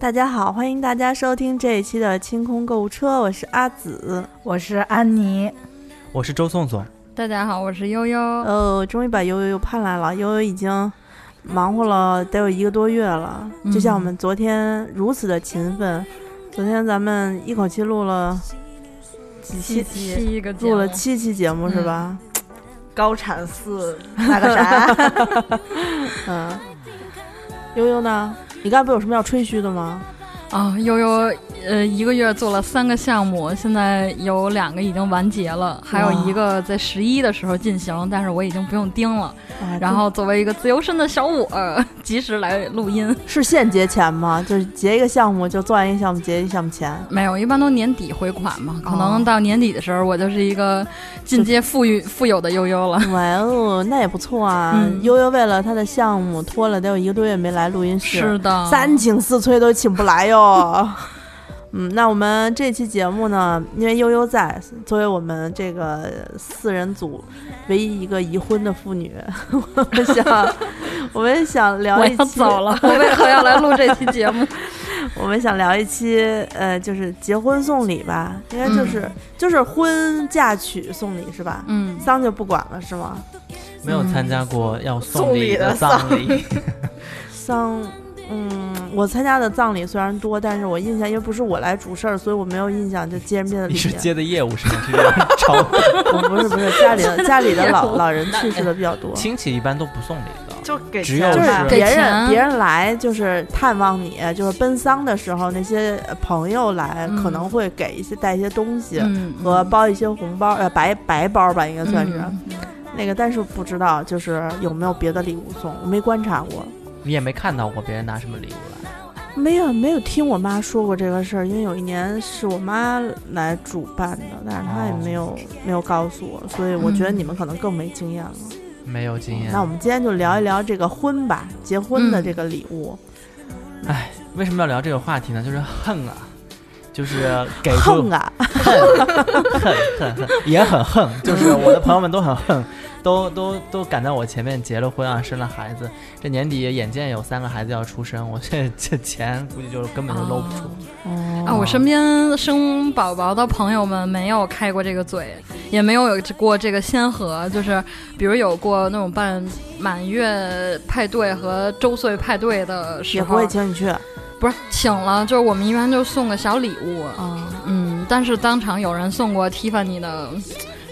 大家好，欢迎大家收听这一期的清空购物车，我是阿紫，我是安妮，我是周颂颂。大家好，我是悠悠。哦，终于把悠悠又盼来了，悠悠已经忙活了得有一个多月了，就像我们昨天如此的勤奋，昨天咱们一口气录了几期，七个录了七期节目是吧？高产四那个啥，嗯，悠悠呢？你刚不有什么要吹嘘的吗？啊，悠悠，呃，一个月做了三个项目，现在有两个已经完结了，还有一个在十一的时候进行，但是我已经不用盯了。然后作为一个自由身的小我，及时来录音。是现结钱吗？就是结一个项目就做完一个项目结一个项目钱？没有，一般都年底回款嘛。可能到年底的时候，我就是一个进阶富裕富有的悠悠了。哇哦，那也不错啊！悠悠为了他的项目拖了得有一个多月没来录音室，是的，三请四催都请不来哟。哦，嗯，那我们这期节目呢，因为悠悠在，作为我们这个四人组唯一一个已婚的妇女，我们想，我们想聊一期。走了，我为何要来录这期节目？我们想聊一期，呃，就是结婚送礼吧，应该就是就是婚嫁娶送礼是吧？嗯，丧就不管了是吗？没有参加过要送礼的丧礼，丧。嗯，我参加的葬礼虽然多，但是我印象因为不是我来主事儿，所以我没有印象就接人家的礼。你是接的业务是吗？不是不是，家里的 家里的老老人去世的比较多。亲戚一般都不送礼的，就给只有就是别人别人来就是探望你，就是奔丧的时候，那些朋友来可能会给一些带一些东西和包一些红包，呃白白包吧，应该算是那个，但是不知道就是有没有别的礼物送，我没观察过。你也没看到过别人拿什么礼物来？没有，没有听我妈说过这个事儿。因为有一年是我妈来主办的，但是她也没有没有告诉我，所以我觉得你们可能更没经验了。没有经验。那我们今天就聊一聊这个婚吧，结婚的这个礼物。哎，为什么要聊这个话题呢？就是恨啊，就是给恨啊，恨恨恨恨，也很恨。就是我的朋友们都很恨。都都都赶在我前面结了婚啊，生了孩子。这年底眼见有三个孩子要出生，我这这钱估计就是根本就搂不住。啊，我身边生宝宝的朋友们没有开过这个嘴，也没有有过这个先河，就是比如有过那种办满月派对和周岁派对的时候，也不会请你去。不是请了，就是我们一般就送个小礼物啊，嗯，但是当场有人送过 Tiffany 的。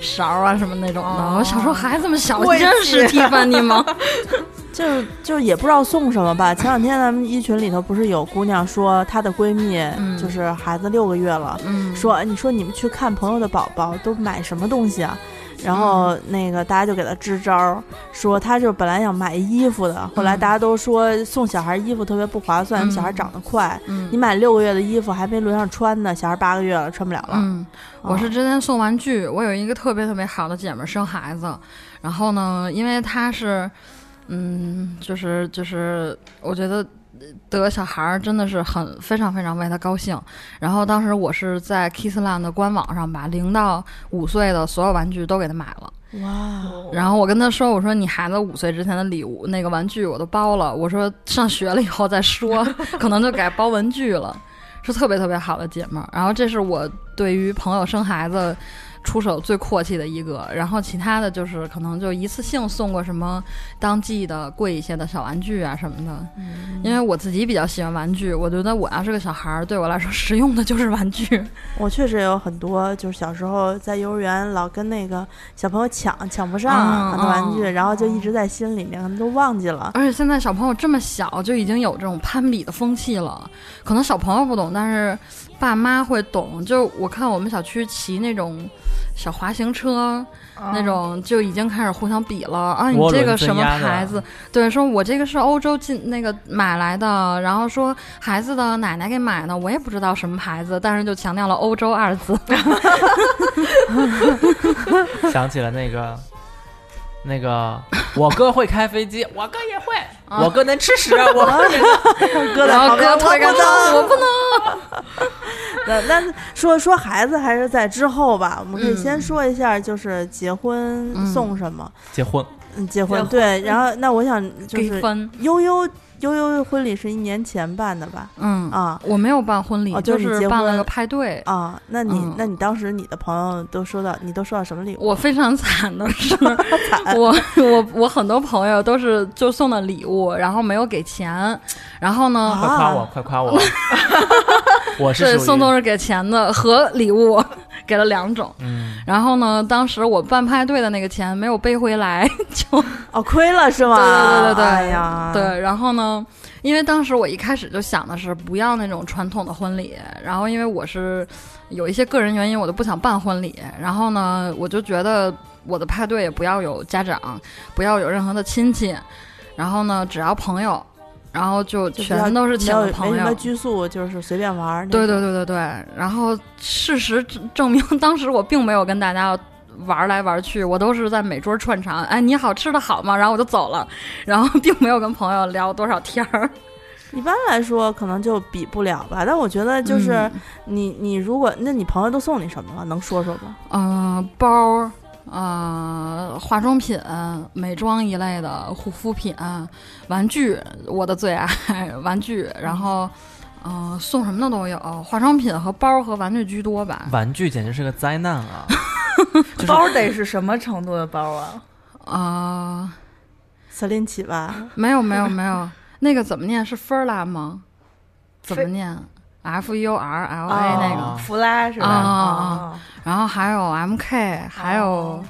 勺啊什么那种。的，我小时候还这么小，认识蒂凡尼吗？就是就是也不知道送什么吧。前两天咱们一群里头不是有姑娘说她的闺蜜就是孩子六个月了，说你说你们去看朋友的宝宝都买什么东西啊？然后那个大家就给她支招，说她就本来想买衣服的，后来大家都说送小孩衣服特别不划算，小孩长得快，你买六个月的衣服还没轮上穿呢，小孩八个月了穿不了了。嗯，我是之前送玩具，我有一个特别特别好的姐妹生孩子，然后呢，因为她是，嗯，就是就是，我觉得。得小孩儿真的是很非常非常为他高兴，然后当时我是在 Kissland 的官网上把零到五岁的所有玩具都给他买了。哇！然后我跟他说：“我说你孩子五岁之前的礼物那个玩具我都包了，我说上学了以后再说，可能就改包文具了。”是特别特别好的姐妹儿。然后这是我对于朋友生孩子。出手最阔气的一个，然后其他的就是可能就一次性送过什么当季的贵一些的小玩具啊什么的。因为我自己比较喜欢玩具，我觉得我要是个小孩儿，对我来说实用的就是玩具。我确实有很多，就是小时候在幼儿园老跟那个小朋友抢，抢不上很多玩具，然后就一直在心里面，可能都忘记了。而且现在小朋友这么小就已经有这种攀比的风气了，可能小朋友不懂，但是爸妈会懂。就我看我们小区骑那种。小滑行车那种就已经开始互相比了啊！你这个什么牌子？对，说我这个是欧洲进那个买来的，然后说孩子的奶奶给买的，我也不知道什么牌子，但是就强调了欧洲二字。想起了那个。那个，我哥会开飞机，我哥也会，我哥能吃屎，我哥 然后哥我不能，我不能。那那说说孩子还是在之后吧，我们可以先说一下，就是结婚送什么？结婚，结婚对，然后那我想就是悠悠。悠悠婚礼是一年前办的吧？嗯啊，我没有办婚礼，就是办了个派对啊。那你那你当时你的朋友都收到，你都收到什么礼物？我非常惨的是，我我我很多朋友都是就送的礼物，然后没有给钱。然后呢？快夸我，快夸我！我是对宋总是给钱的和礼物。给了两种，嗯，然后呢，当时我办派对的那个钱没有背回来，就哦亏了是吗？对对对对，哎呀，对，然后呢，因为当时我一开始就想的是不要那种传统的婚礼，然后因为我是有一些个人原因，我都不想办婚礼，然后呢，我就觉得我的派对也不要有家长，不要有任何的亲戚，然后呢，只要朋友。然后就全都是请的朋友，没什么拘束，就是随便玩。对对对对对。然后事实证明，当时我并没有跟大家玩来玩去，我都是在每桌串场。哎，你好吃的好吗？然后我就走了，然后并没有跟朋友聊多少天儿。一般来说，可能就比不了吧。但我觉得，就是你你如果，那你朋友都送你什么了？能说说吗？嗯，包。呃，化妆品、美妆一类的护肤品、玩具，我的最爱 玩具。然后，呃，送什么的都有，化妆品和包和玩具居多吧。玩具简直是个灾难啊！包得是什么程度的包啊？啊，瑟琳奇吧？没有没有没有，那个怎么念？是 Furla 吗？怎么念？F U R L A 那个弗拉是吧？啊，然后还有 M K，还有，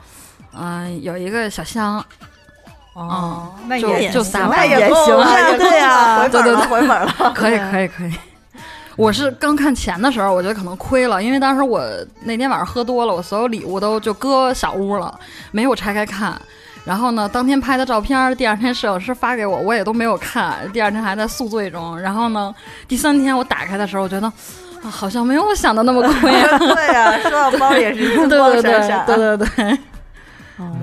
嗯，有一个小香。哦，那也就仨那也行啊，对呀，对对对，回本了，可以可以可以。我是刚看钱的时候，我觉得可能亏了，因为当时我那天晚上喝多了，我所有礼物都就搁小屋了，没有拆开看。然后呢，当天拍的照片，第二天摄影师发给我，我也都没有看。第二天还在宿醉中。然后呢，第三天我打开的时候，我觉得，啊，好像没有我想的那么贵。对呀，收到包也是一对对对对对对。哦，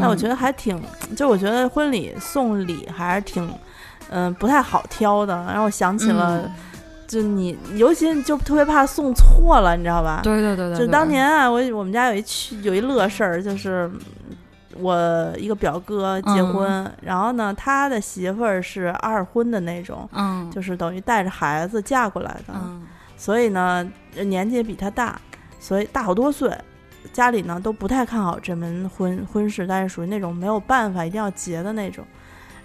那我觉得还挺，就我觉得婚礼送礼还是挺，嗯，不太好挑的。然后我想起了，就你，尤其就特别怕送错了，你知道吧？对对对对。就当年啊，我我们家有一去有一乐事儿，就是。我一个表哥结婚，然后呢，他的媳妇儿是二婚的那种，嗯，就是等于带着孩子嫁过来的，所以呢，年纪也比他大，所以大好多岁，家里呢都不太看好这门婚婚事，但是属于那种没有办法一定要结的那种，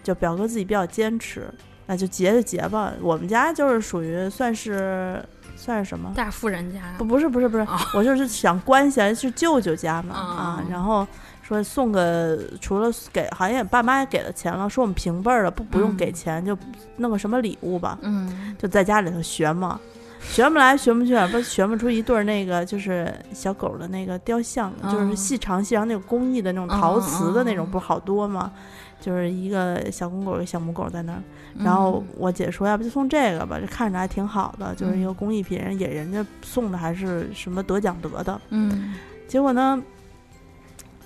就表哥自己比较坚持，那就结就结吧。我们家就是属于算是算是什么大富人家？不不是不是不是，我就是想关系是舅舅家嘛啊，然后。说送个，除了给，好像也爸妈也给了钱了。说我们平辈儿的，不不用给钱，就弄个什么礼物吧。嗯，就在家里头学嘛，学不来学不去，不学不出一对儿那个就是小狗的那个雕像，就是细长细长那个工艺的那种陶瓷的那种，不是好多吗？就是一个小公狗，一个小母狗在那儿。然后我姐说，要不就送这个吧，这看着还挺好的，就是一个工艺品，人也人家送的还是什么得奖得的。嗯，结果呢？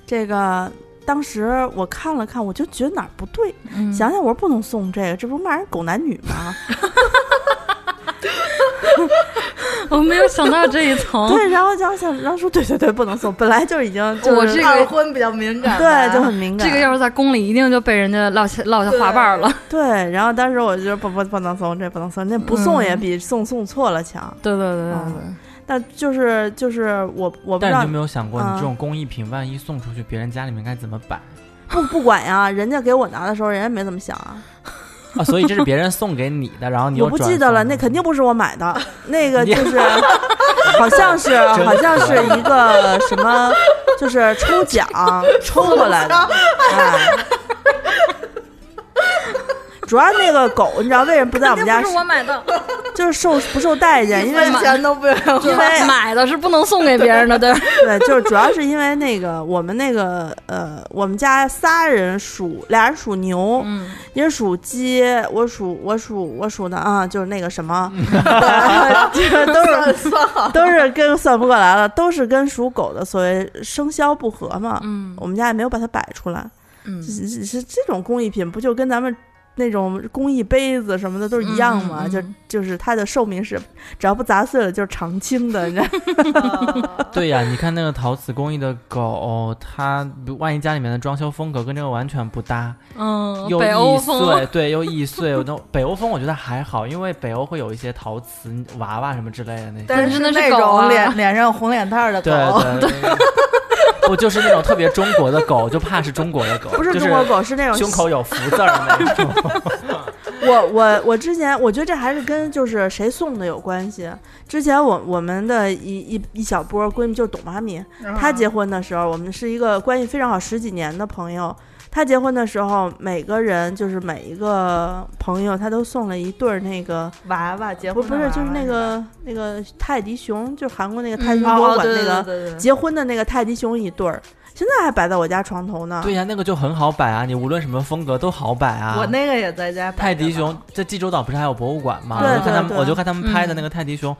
这个当时我看了看，我就觉得哪儿不对。想想我说不能送这个，这不骂人狗男女吗？我没有想到这一层。对，然后就想，然后说对对对，不能送。本来就已经我这个婚比较敏感，对，就很敏感。这个要是在宫里，一定就被人家落下落下花瓣了。对，然后当时我就不不不能送，这不能送，那不送也比送送错了强。对对对对对。但就是就是我我不知道，但你有没有想过，你这种工艺品万一送出去，别人家里面该怎么摆？不不管呀，人家给我拿的时候，人家没怎么想啊。啊，所以这是别人送给你的，然后你我不记得了，那肯定不是我买的，那个就是 好像是好像是一个什么，就是抽奖 抽过来的，哎。主要那个狗，你知道为什么不在我们家？是我买的，就是受不受待见，因为钱都不用。因为买的是不能送给别人的，对对，就是主要是因为那个我们那个呃，我们家仨人属俩人属牛，嗯，一人属鸡，我属我属我属的啊，就是那个什么，都是 都是跟算不过来了，都是跟属狗的所谓生肖不合嘛，嗯，我们家也没有把它摆出来，嗯，是是这种工艺品，不就跟咱们。那种工艺杯子什么的都是一样嘛，就就是它的寿命是只要不砸碎了就是常青的。对呀，你看那个陶瓷工艺的狗，它万一家里面的装修风格跟这个完全不搭，嗯，又易碎，对，又易碎。我都北欧风我觉得还好，因为北欧会有一些陶瓷娃娃什么之类的那些。但是那那种脸脸上有红脸蛋的狗。对 对。不就是那种特别中国的狗，就怕是中国的狗，不是中国狗，是那种胸口有福字的那种。我我我之前我觉得这还是跟就是谁送的有关系。之前我我们的一一一小波闺蜜就是董妈咪，她结婚的时候，我们是一个关系非常好十几年的朋友。她结婚的时候，每个人就是每一个朋友，他都送了一对儿那个娃娃。结婚不是就是那个那个泰迪熊，就是韩国那个泰迪熊博物馆那个结婚的那个泰迪熊一对儿。现在还摆在我家床头呢。对呀，那个就很好摆啊，你无论什么风格都好摆啊。我那个也在家。泰迪熊在济州岛不是还有博物馆吗？对对对。我就看他们拍的那个泰迪熊。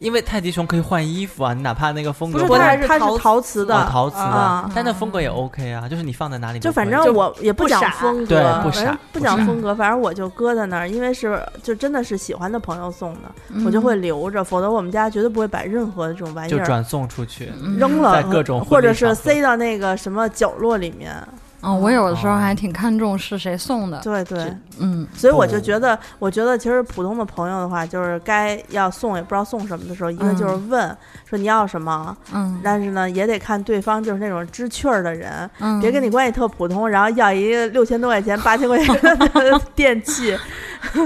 因为泰迪熊可以换衣服啊，你哪怕那个风格不是它是它是陶瓷的，陶瓷的，但那风格也 OK 啊，就是你放在哪里就反正我也不讲风格，对，不傻，不讲风格，反正我就搁在那儿，因为是就真的是喜欢的朋友送的，我就会留着，否则我们家绝对不会摆任何的这种玩意儿，就转送出去，扔了，在各种或者是塞到那个什么角落里面。嗯，我有的时候还挺看重是谁送的。对对，嗯，所以我就觉得，我觉得其实普通的朋友的话，就是该要送也不知道送什么的时候，一个就是问说你要什么，嗯，但是呢也得看对方就是那种知趣儿的人，别跟你关系特普通，然后要一个六千多块钱、八千块钱的 电器，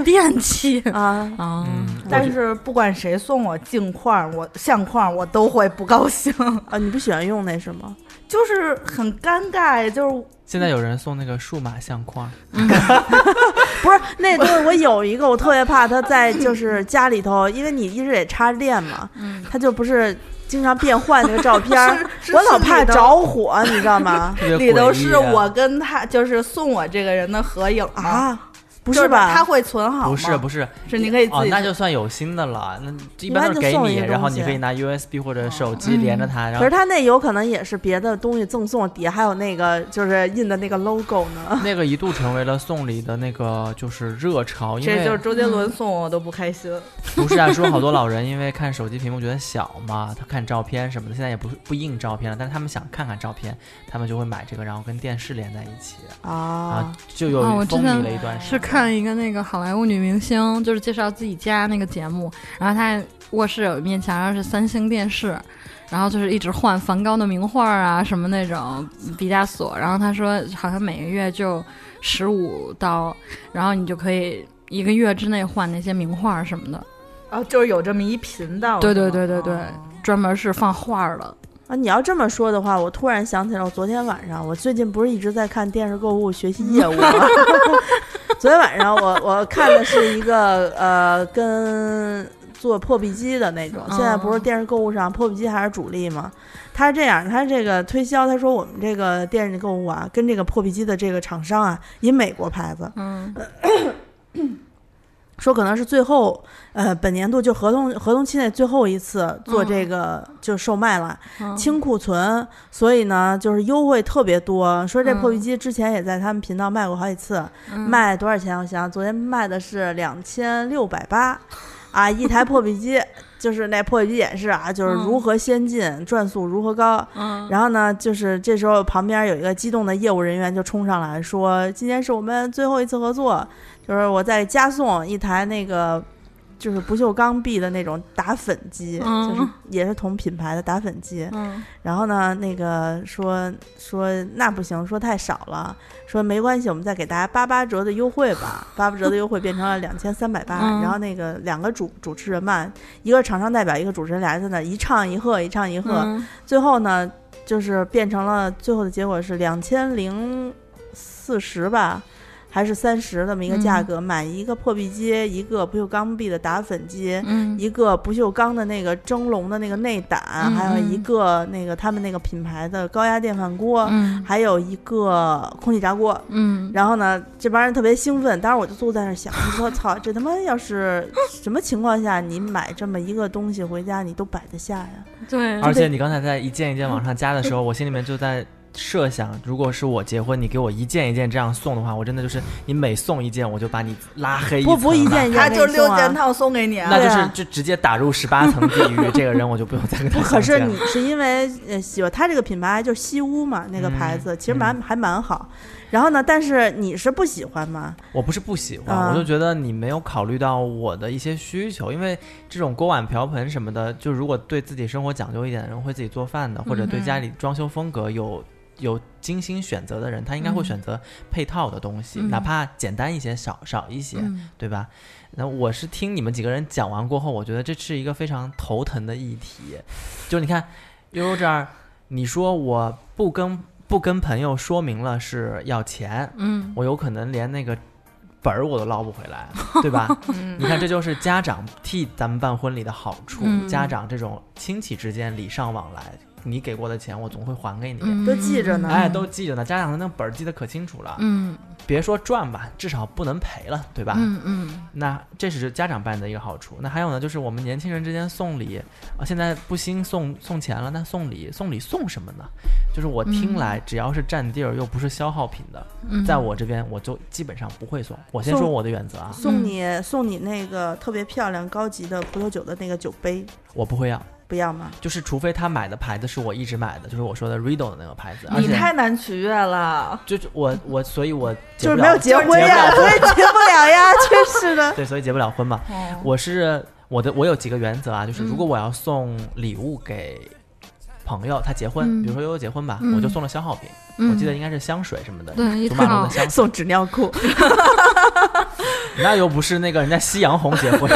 电器。啊。啊！但是不管谁送我镜框、我相框，我都会不高兴。啊！你不喜欢用那什么？就是很尴尬，就是现在有人送那个数码相框，不是那东西，我有一个，我特别怕它在就是家里头，因为你一直得插电嘛，它就不是经常变换那个照片，我老怕着火，你知道吗？里头是我跟他就是送我这个人的合影啊。不是吧？他会存好不是不是，是你可以哦，那就算有新的了。那一般都是给你，然后你可以拿 USB 或者手机连着它。可是他那有可能也是别的东西赠送，底下还有那个就是印的那个 logo 呢。那个一度成为了送礼的那个就是热潮，因为就是周杰伦送我都不开心。不是啊，说好多老人 因为看手机屏幕觉得小嘛，他看照片什么的，现在也不不印照片了，但是他们想看看照片，他们就会买这个，然后跟电视连在一起啊，就有风靡了一段时间。看一个那个好莱坞女明星，就是介绍自己家那个节目，然后她卧室有一面墙上是三星电视，然后就是一直换梵高的名画啊，什么那种毕加索，然后她说好像每个月就十五刀，然后你就可以一个月之内换那些名画什么的。哦，就是有这么一频道，对对对对对，专门是放画的。啊，你要这么说的话，我突然想起来，我昨天晚上，我最近不是一直在看电视购物学习业务吗？昨天晚上我我看的是一个呃，跟做破壁机的那种。现在不是电视购物上破壁机还是主力吗？他是这样，他这个推销，他说我们这个电视购物啊，跟这个破壁机的这个厂商啊，以美国牌子，嗯。说可能是最后，呃，本年度就合同合同期内最后一次做这个就售卖了，清库存，所以呢就是优惠特别多。说这破壁机之前也在他们频道卖过好几次，卖多少钱？我想昨天卖的是两千六百八，啊，一台破壁机，就是那破壁机演示啊，就是如何先进，转速如何高。然后呢，就是这时候旁边有一个激动的业务人员就冲上来说：“今天是我们最后一次合作。”就是我再加送一台那个，就是不锈钢壁的那种打粉机，就是也是同品牌的打粉机。嗯，然后呢，那个说说那不行，说太少了，说没关系，我们再给大家八八折的优惠吧，八八折的优惠变成了两千三百八。然后那个两个主主持人嘛，一个厂商代表，一个主持人，俩人在那一唱一和，一唱一和，最后呢，就是变成了最后的结果是两千零四十吧。还是三十这么一个价格，买一个破壁机，一个不锈钢壁的打粉机，一个不锈钢的那个蒸笼的那个内胆，还有一个那个他们那个品牌的高压电饭锅，还有一个空气炸锅。嗯，然后呢，这帮人特别兴奋，当时我就坐在那想，我说操，这他妈要是什么情况下你买这么一个东西回家，你都摆得下呀？对。而且你刚才在一件一件往上加的时候，我心里面就在。设想，如果是我结婚，你给我一件一件这样送的话，我真的就是你每送一件，我就把你拉黑一层。不不，一件一件他就六件套送给你啊，那就是、就直接打入十八层地狱，这个人我就不用 再跟他，可是你是因为呃喜欢他这个品牌，就是西屋嘛，那个牌子、其实蛮、还蛮好。然后呢，但是你是不喜欢吗？我不是不喜欢，啊。我就觉得你没有考虑到我的一些需求，因为这种锅碗瓢盆什么的，就如果对自己生活讲究一点的人，会自己做饭的，或者对家里装修风格有有精心选择的人，他应该会选择配套的东西，嗯哪怕简单一些、少少一些，嗯对吧？那我是听你们几个人讲完过后，我觉得这是一个非常头疼的议题。就你看，悠悠这儿，你说我不跟不跟朋友说明了是要钱，嗯我有可能连那个本儿我都捞不回来，对吧？你看，这就是家长替咱们办婚礼的好处。嗯家长这种亲戚之间礼尚往来，你给过的钱，我总会还给你。嗯都记着呢哎，都记着呢，家长的那个本儿记得可清楚了。嗯别说赚吧，至少不能赔了，对吧？嗯嗯那这是家长办的一个好处。那还有呢，就是我们年轻人之间送礼啊，现在不兴送送钱了，那送礼送礼送什么呢？就是我听来，只要是占地儿又不是消耗品的，嗯，在我这边我就基本上不会送。我先说我的原则啊，送你、送你那个特别漂亮高级的葡萄酒的那个酒杯，我不会要，不要吗？就是除非他买的牌子是我一直买的，就是我说的 Rido 的那个牌子，而你太难取悦了。就是我我所以我就是没有结婚呀，所以结不了呀，真是的。对，所以结不了婚嘛。哦我是我的我有几个原则啊，就是如果嗯我要送礼物给朋友，他结婚，嗯比如说悠悠结婚吧，嗯我就送了消耗品，嗯我记得应该是香水什么的，祖马龙的香水，送纸尿裤，那又不是那个人家夕阳红结婚，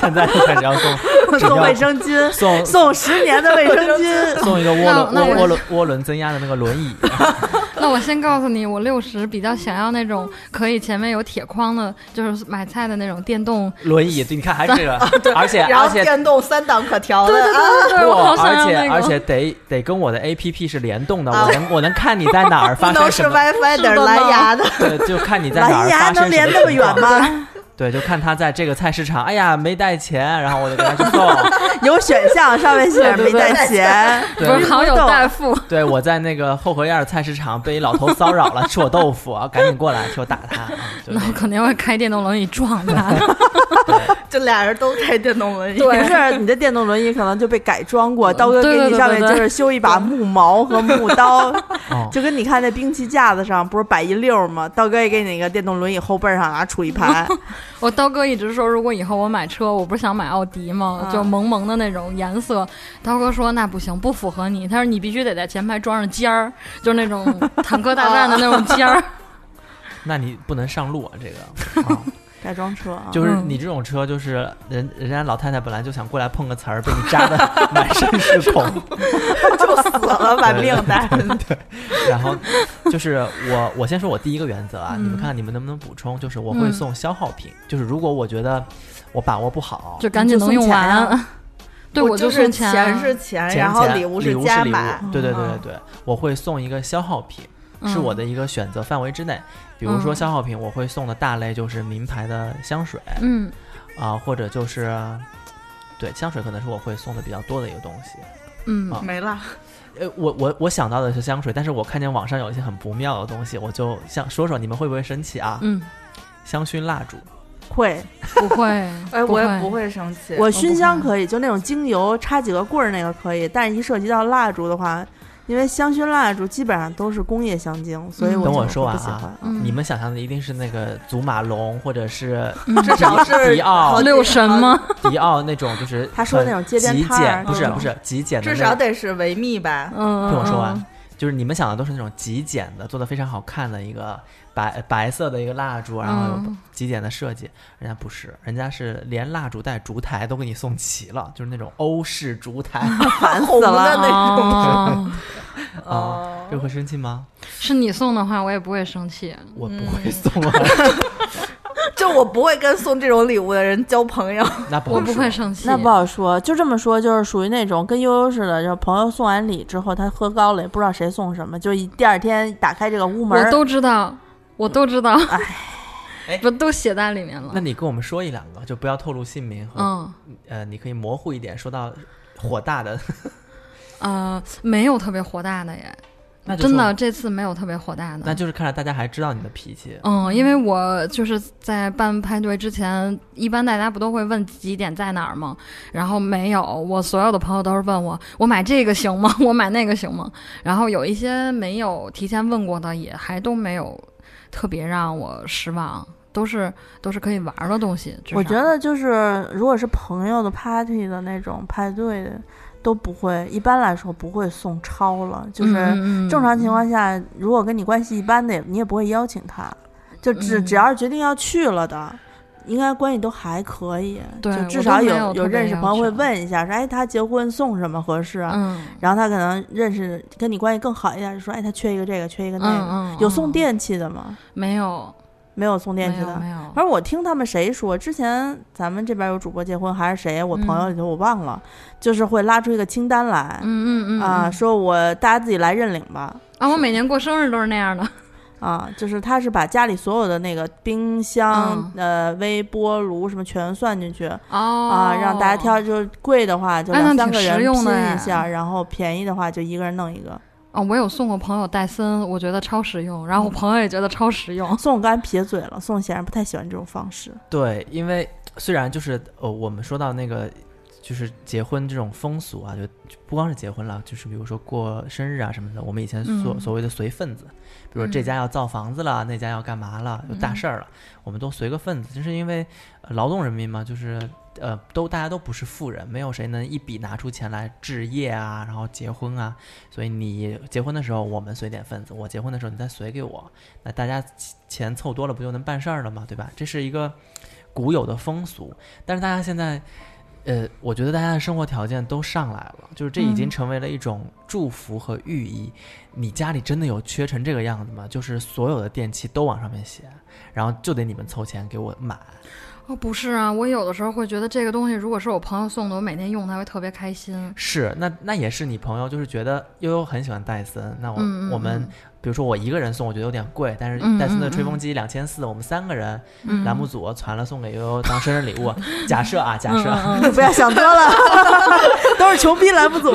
现在就开始要送纸 送卫生巾，送送 十年的卫生巾。送一个涡轮涡涡轮涡轮增压的那个轮椅，那我先告诉你，我六十比较想要那种可以前面有铁框的，就是买菜的那种电动。轮椅，对，你看还是这个，而且然后而且电动三档可调的，啊对，我好想而且要那个。而且得得跟我的 A P P 是联动的，啊我能我能看你在哪儿发生什么，WiFi 得是是的蓝牙的。对，就看你在哪蓝牙儿发生什么能连那么远？吗？对，就看他在这个菜市场，哎呀没带钱，然后我就给他去送。有选项，上面写着没带钱。不是好友代付，对，我在那个后河沿菜市场被一老头骚扰了，吃我豆腐啊，赶紧过来替我打他。那我肯定会开电动轮椅撞他。就俩人都开电动轮椅，不是你的电动轮椅可能就被改装过，刀哥给你上面就是修一把木矛和木刀，哦，就跟你看那兵器架子上不是摆一溜儿吗？刀哥也给你那个电动轮椅后背上啊，杵一排，我刀哥一直说，如果以后我买车，我不是想买奥迪吗？啊就萌萌的那种颜色。刀哥说那不行，不符合你。他说你必须得在前排装上尖儿，就是那种坦克大战的那种尖儿。那你不能上路啊，这个。啊 改装车啊。就是嗯你这种车，就是人人家老太太本来就想过来碰个瓷儿，被你扎的 满身是孔，就死了，把命带。然后就是我，我先说我第一个原则啊，嗯你们看你们能不能补充？就是我会嗯送消耗品，就是如果我觉得我把握不好，就赶紧能用就送钱完。啊 对，我就是钱啊，是钱，然后礼物礼物礼物，。对对对嗯对对，我会送一个消耗品，是我的一个选择范围之内。比如说嗯消耗品，我会送的大类就是名牌的香水嗯啊，或者就是对香水可能是我会送的比较多的一个东西。嗯啊没了，呃，我我我想到的是香水，但是我看见网上有一些很不妙的东西，我就想说说你们会不会生气啊？嗯，香薰蜡烛，会，不会，哎，我也不会生气。我熏香可以，就那种精油插几个棍儿那个可以，但是一涉及到蜡烛的话，因为香薰蜡烛基本上都是工业香精，所以嗯我等我说完啊。嗯你们想象的一定是那个祖马龙，或者是至少是迪奥六神吗？迪奥那种，就是他说的那种街边极简，不是不是极简的至，少得是维密吧。嗯，听我说完嗯，就是你们想的都是那种极简的，做的非常好看的一个白白色的一个蜡烛，然后有嗯极简的设计。人家不是，人家是连蜡烛带烛台都给你送齐了，就是那种欧式烛台 烦红的死了。那种。哦，啊，哦这会生气吗？是你送的话，我也不会生气。我不嗯会送啊，就我不会跟送这种礼物的人交朋友。那不我不好说会生气。那不好说，就这么说，就是属于那种跟悠悠似的，就是朋友送完礼之后，他喝高了，也不知道谁送什么，就一第二天打开这个屋门，我都知道，我都知道。哎不都写在里面了那？你跟我们说一两个，就不要透露姓名和、嗯呃，你可以模糊一点，说到火大的。呃，没有特别火大的耶。那真的这次没有特别火大的，那就是看来大家还知道你的脾气。嗯，因为我就是在办派对之前，一般大家不都会问几点在哪儿吗？然后没有，我所有的朋友都是问我，我买这个行吗？我买那个行吗？然后有一些没有提前问过的，也还都没有特别让我失望，都是都是可以玩的东西。我觉得就是如果是朋友的 party 的那种派对。都不会，一般来说不会送超了。就是正常情况下，如果跟你关系一般的，你也不会邀请他。就只只要是决定要去了的，应该关系都还可以。对，就至少有有认识朋友会问一下，说哎，他结婚送什么合适？嗯，然后他可能认识跟你关系更好一点，就说哎，他缺一个这个，缺一个那个。有送电器的吗？没有。没有送电器的，没有。反正我听他们谁说，之前咱们这边有主播结婚还是谁，我朋友里头我忘了，就是会拉出一个清单来，嗯嗯嗯，啊，说我大家自己来认领吧。啊，我每年过生日都是那样的。啊，就是他是把家里所有的那个冰箱、呃微波炉什么全算进去，啊，让大家挑，就是贵的话就两三个人拼一下，然后便宜的话就一个人弄一个。哦，我有送过朋友戴森，我觉得超实用，然后我朋友也觉得超实用。送我刚才撇嘴了，送显然不太喜欢这种方式。对，因为虽然就是呃，我们说到那个就是结婚这种风俗啊，就不光是结婚了，就是比如说过生日啊什么的，我们以前所所谓的随份子，比如这家要造房子了，那家要干嘛了，有大事儿了，我们都随个份子，就是因为劳动人民嘛，就是。呃，都大家都不是富人，没有谁能一笔拿出钱来置业啊，然后结婚啊。所以你结婚的时候，我们随点份子；我结婚的时候，你再随给我。那大家钱凑多了，不就能办事儿了吗？对吧？这是一个古有的风俗。但是大家现在，呃，我觉得大家的生活条件都上来了，就是这已经成为了一种祝福和寓意。你家里真的有缺成这个样子吗？就是所有的电器都往上面写，然后就得你们凑钱给我买。哦，不是啊，我有的时候会觉得这个东西，如果是我朋友送的，我每天用它会特别开心。是，那那也是你朋友，就是觉得悠悠很喜欢戴森，那我我们。比如说我一个人送，我觉得有点贵，但是戴森的吹风机两千四，我们三个人栏目组传了送给悠悠当生日礼物。假设啊，假设不要想多了，都是穷逼栏目组。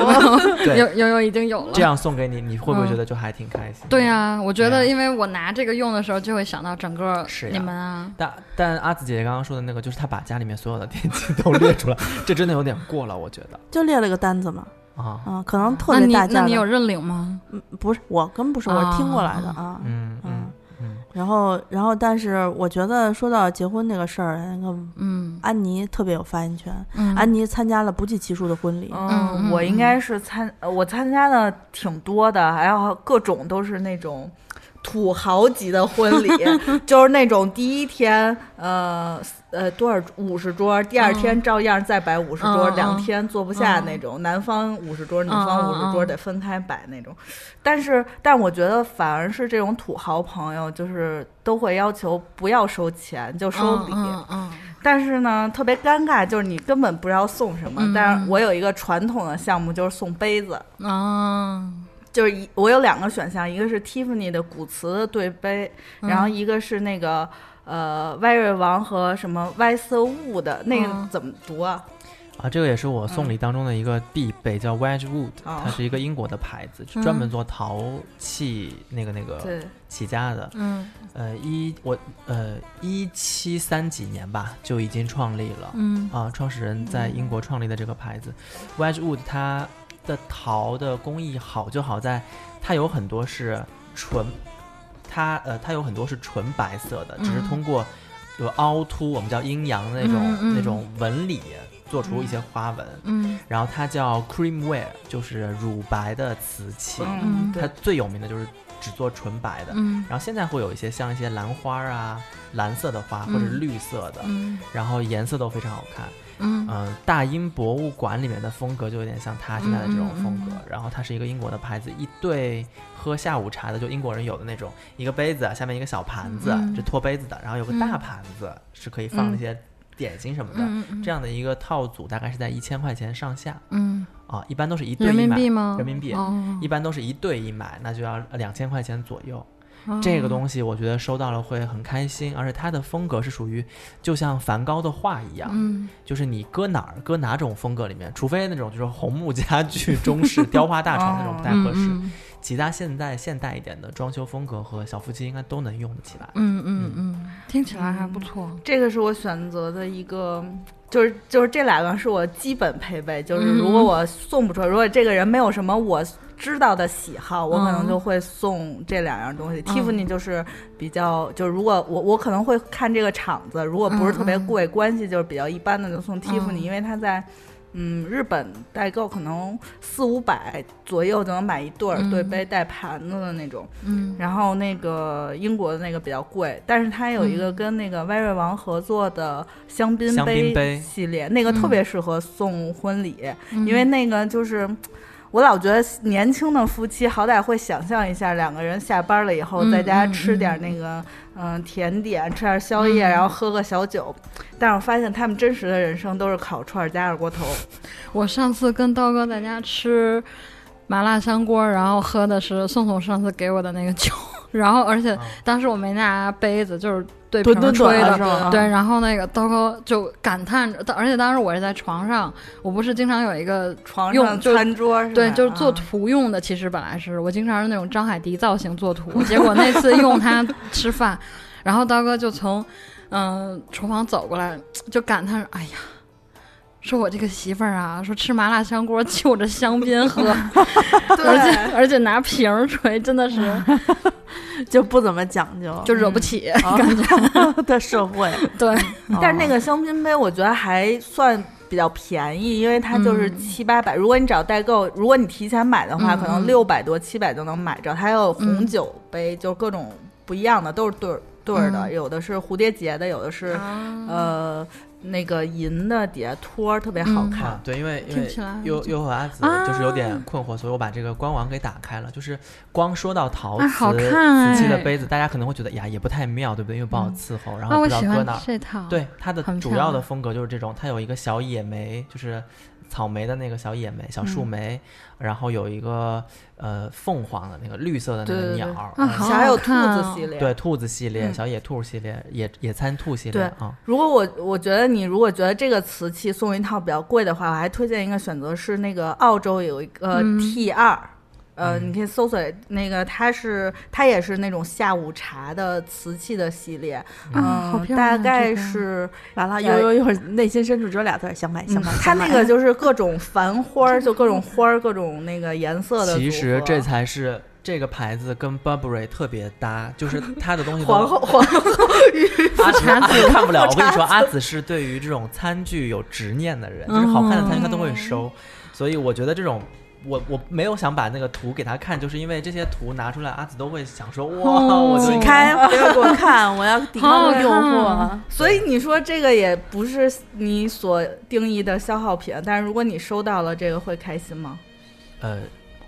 悠悠悠已经有了，这样送给你，你会不会觉得就还挺开心？对呀，我觉得因为我拿这个用的时候，就会想到整个你们啊。但但阿紫姐姐刚刚说的那个，就是她把家里面所有的电器都 列出来，这真的有点过了，我觉得。就列了个单子嘛。啊啊，可能特别大件。那你有认领吗？嗯，不是，我根本不是，我是听过来的啊。嗯嗯嗯。然后，然后，但是我觉得说到结婚这个事儿，那个嗯，安妮特别有发言权。安妮参加了不计其数的婚礼。嗯，我应该是参，我参加的挺多的，还有各种都是那种。土豪级的婚礼，就是那种第一天，呃呃多少五十桌，第二天照样再摆五十桌，两天坐不下那种。男方五十桌，女方五十桌得分开摆那种。但是，但我觉得反而是这种土豪朋友，就是都会要求不要收钱，就收礼。嗯。但是呢，特别尴尬，就是你根本不知道送什么。但是我有一个传统的项目，就是送杯子。啊。就是一，我有两个选项，一个是 Tiffany 的古瓷的对杯，然后一个是那个呃歪瑞王和什么歪色雾的那个怎么读啊？啊，这个也是我送礼当中的一个必备，叫 Wedgwood，它是一个英国的牌子，专门做陶器那个那个起家的。嗯，呃一我呃一七三几年吧就已经创立了。嗯啊，创始人在英国创立的这个牌子 Wedgwood，它。的陶的工艺好就好在，它有很多是纯，它呃它有很多是纯白色的，只是通过就凹凸，我们叫阴阳那种那种纹理做出一些花纹。嗯，然后它叫 creamware，就是乳白的瓷器。嗯，它最有名的就是只做纯白的。嗯，然后现在会有一些像一些兰花啊，蓝色的花或者绿色的，然后颜色都非常好看。嗯。大英博物馆里面的风格就有点像他现在的这种风格，然后它是一个英国的牌子，一对喝下午茶的，就英国人有的那种，一个杯子下面一个小盘子，是托杯子的，然后有个大盘子是可以放那些点心什么的，这样的一个套组大概是在一千块钱上下。嗯。啊，一般都是一对一买人民币吗？人民币，一般都是一对一买，那就要两千块钱左右。这个东西我觉得收到了会很开心，而且它的风格是属于就像梵高的画一样，嗯，就是你搁哪儿搁哪种风格里面，除非那种就是红木家具、中式雕花大床那种不太合适，其他现代现代一点的装修风格和小夫妻应该都能用得起来。嗯嗯嗯，听起来还不错。这个是我选择的一个，就是就是这两个是我基本配备。就是如果我送不出来，如果这个人没有什么我知道的喜好，我可能就会送这两样东西。Tiffany 就是比较，就是如果我我可能会看这个厂子，如果不是特别贵，关系就是比较一般的，就送 Tiffany，因为它在。嗯，日本代购可能四五百左右就能买一对儿对杯带盘子的那种。嗯，然后那个英国的那个比较贵，但是它有一个跟那个歪瑞王合作的香槟杯系列，那个特别适合送婚礼，因为那个就是。我老觉得年轻的夫妻好歹会想象一下，两个人下班了以后在家吃点那个嗯甜点，吃点宵夜，然后喝个小酒。但是我发现他们真实的人生都是烤串加二锅头。我上次跟刀哥在家吃麻辣香锅，然后喝的是宋宋上次给我的那个酒。然后，而且当时我没拿杯子，就是对瓶吹的，对。然后那个刀哥就感叹着，而且当时我是在床上，我不是经常有一个床用餐桌，对，就是做图用的。其实本来是我经常是那种张海迪造型做图，结果那次用它吃饭，然后刀哥就从嗯厨房走过来，就感叹：“哎呀。”说我这个媳妇儿啊，说吃麻辣香锅就着香槟喝，而且而且拿瓶儿吹，真的是 就不怎么讲究，就惹不起感觉 的社会。对，但是那个香槟杯我觉得还算比较便宜，因为它就是七八百。如果你找代购，如果你提前买的话，可能六百多七百就能买着。它还有红酒杯，就各种不一样的，都是对儿对儿的，有的是蝴蝶结的，有的是呃。那个银的底下托儿特别好看，对，因为因为优优和阿紫就是有点困惑，所以我把这个官网给打开了。就是光说到陶瓷瓷器的杯子，大家可能会觉得呀也不太妙，对不对？因为不好伺候，然后不知道搁哪。这套对它的主要的风格就是这种，它有一个小野莓，就是。草莓的那个小野莓、小树莓，然后有一个呃凤凰的那个绿色的那个鸟，还有兔子系列，对兔子系列、小野兔系列、野野餐兔系列啊。如果我我觉得你如果觉得这个瓷器送一套比较贵的话，我还推荐一个选择是那个澳洲有一个 T 二。呃，你可以搜索那个，它是它也是那种下午茶的瓷器的系列，嗯，大概是完了，有有一会儿内心深处只有俩字想买想买。它那个 就是各种繁花，就各种花儿，各种那个颜色的。其实这才是这个牌子跟 Burberry 特别搭，就是它的东西。皇后皇后阿紫阿紫看不了，我跟你说，阿紫是对于这种餐具有执念的人，就是好看的餐具他都会收，所以我觉得这种。我我没有想把那个图给他看，就是因为这些图拿出来，阿紫都会想说哇，我你开不要给我看，我要抵抗诱惑。所以你说这个也不是你所定义的消耗品，但是如果你收到了这个，会开心吗？呃，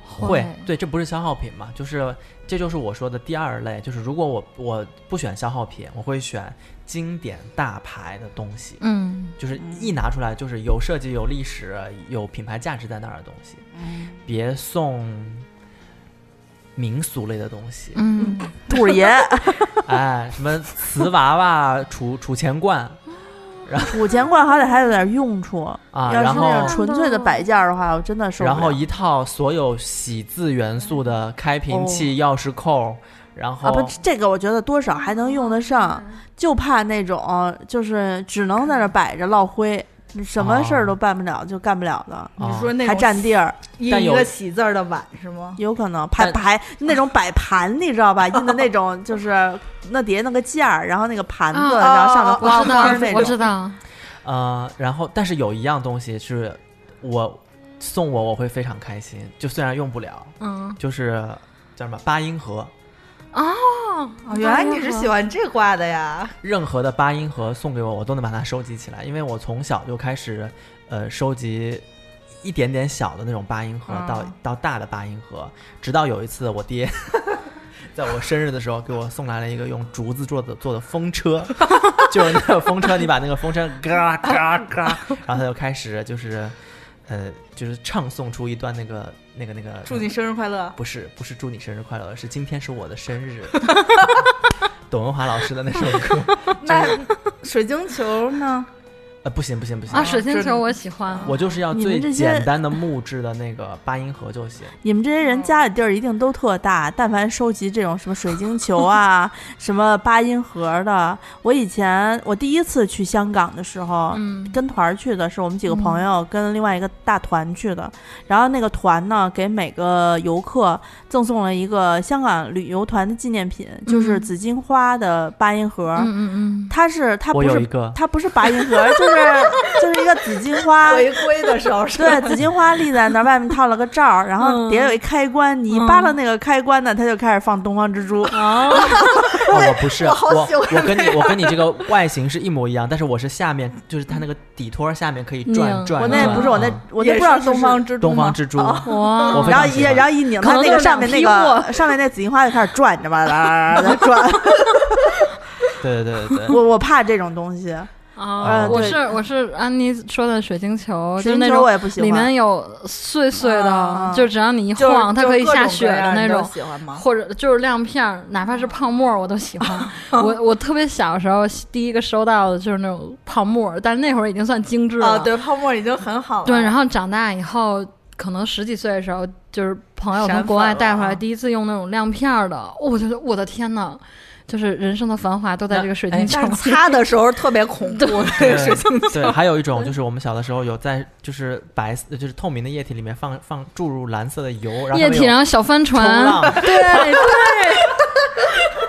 会。对，这不是消耗品嘛？就是这就是我说的第二类，就是如果我我不选消耗品，我会选。经典大牌的东西，嗯，就是一拿出来就是有设计、有历史、有品牌价值在那儿的东西，嗯，别送民俗类的东西，嗯，兔爷，哎，什么瓷娃娃、储储钱罐，然后 储钱罐好歹还有点用处。啊，要是那种纯粹的摆件的话，我真的受不了。然后一套所有喜字元素的开瓶器、钥匙扣。然后啊不，这个我觉得多少还能用得上，就怕那种就是只能在那摆着落灰，什么事儿都办不了，就干不了的。你说那还占地儿，印一个喜字儿的碗是吗？有可能排排那种摆盘，你知道吧？印的那种就是 那底下那个件儿，然后那个盘子，然后上面花花那种。我知道。呃，然后但是有一样东西是我送我我会非常开心，就虽然用不了，嗯，就是叫什么八音盒。哦，原来你是喜欢这挂的呀！任何的八音盒送给我，我都能把它收集起来，因为我从小就开始，呃，收集一点点小的那种八音盒，到到大的八音盒，直到有一次我爹 在我生日的时候给我送来了一个用竹子做的做的风车，就是那个风车，你把那个风车嘎嘎嘎，然后他就开始就是，呃，就是唱诵出一段那个。那个那个，祝你生日快乐！不是不是祝你生日快乐，是今天是我的生日。董文华老师的那首歌。那水晶球呢？呃，不行不行不行啊！水晶球我喜欢，我就是要最简单的木质的那个八音盒就行。你们这些人家里地儿一定都特大，但凡收集这种什么水晶球啊、什么八音盒的，我以前我第一次去香港的时候，嗯，跟团去的是我们几个朋友跟另外一个大团去的，然后那个团呢给每个游客赠送了一个香港旅游团的纪念品，就是紫荆花的八音盒。嗯嗯嗯，它是它不是它不是八音盒，就是。就是一个紫金花，回归的时候是对紫金花立在那儿，外面套了个罩，然后底下有一开关，你一扒拉那个开关呢，它就开始放东方之珠。哦，我不是，我我跟你我跟你这个外形是一模一样，但是我是下面就是它那个底托下面可以转转。我那不是我那我那不知道东方之珠东方之珠。哇！然后一然后一拧它那个上面那个上面那紫金花就开始转你知道吧，在转。对对对对，我我怕这种东西。啊，我是我是安妮说的水晶球，水晶球我也不喜欢，里面有碎碎的，就只要你一晃，它可以下雪的那种，喜欢吗？或者就是亮片，哪怕是泡沫，我都喜欢。我我特别小时候第一个收到的就是那种泡沫，但是那会儿已经算精致了。对，泡沫已经很好了。对，然后长大以后，可能十几岁的时候，就是朋友从国外带回来，第一次用那种亮片的，我觉得我的天呐！就是人生的繁华都在这个水晶球擦的时候特别恐怖。对，水晶球。对，还有一种就是我们小的时候有在就是白就是透明的液体里面放放注入蓝色的油，然后液体然后小帆船。对对。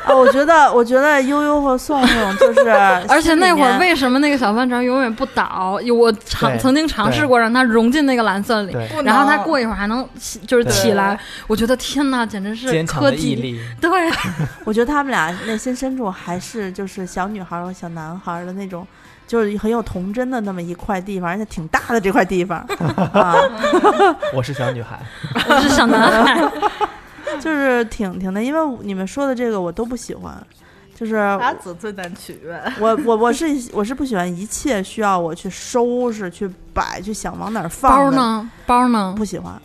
啊，我觉得，我觉得悠悠和宋宋就是，而且那会儿为什么那个小帆船永远不倒？我尝曾经尝试过让它融进那个蓝色里，然后它过一会儿还能起就是起来。我觉得天哪，简直是科技！对 我觉得他们俩内心深处还是就是小女孩和小男孩的那种，就是很有童真的那么一块地方，而且挺大的这块地方。我是小女孩，我是小男孩。就是挺挺的，因为你们说的这个我都不喜欢，就是阿紫最难取悦。我我我是我是不喜欢一切需要我去收拾、去摆、去想往哪儿放。包呢？包呢？不喜欢。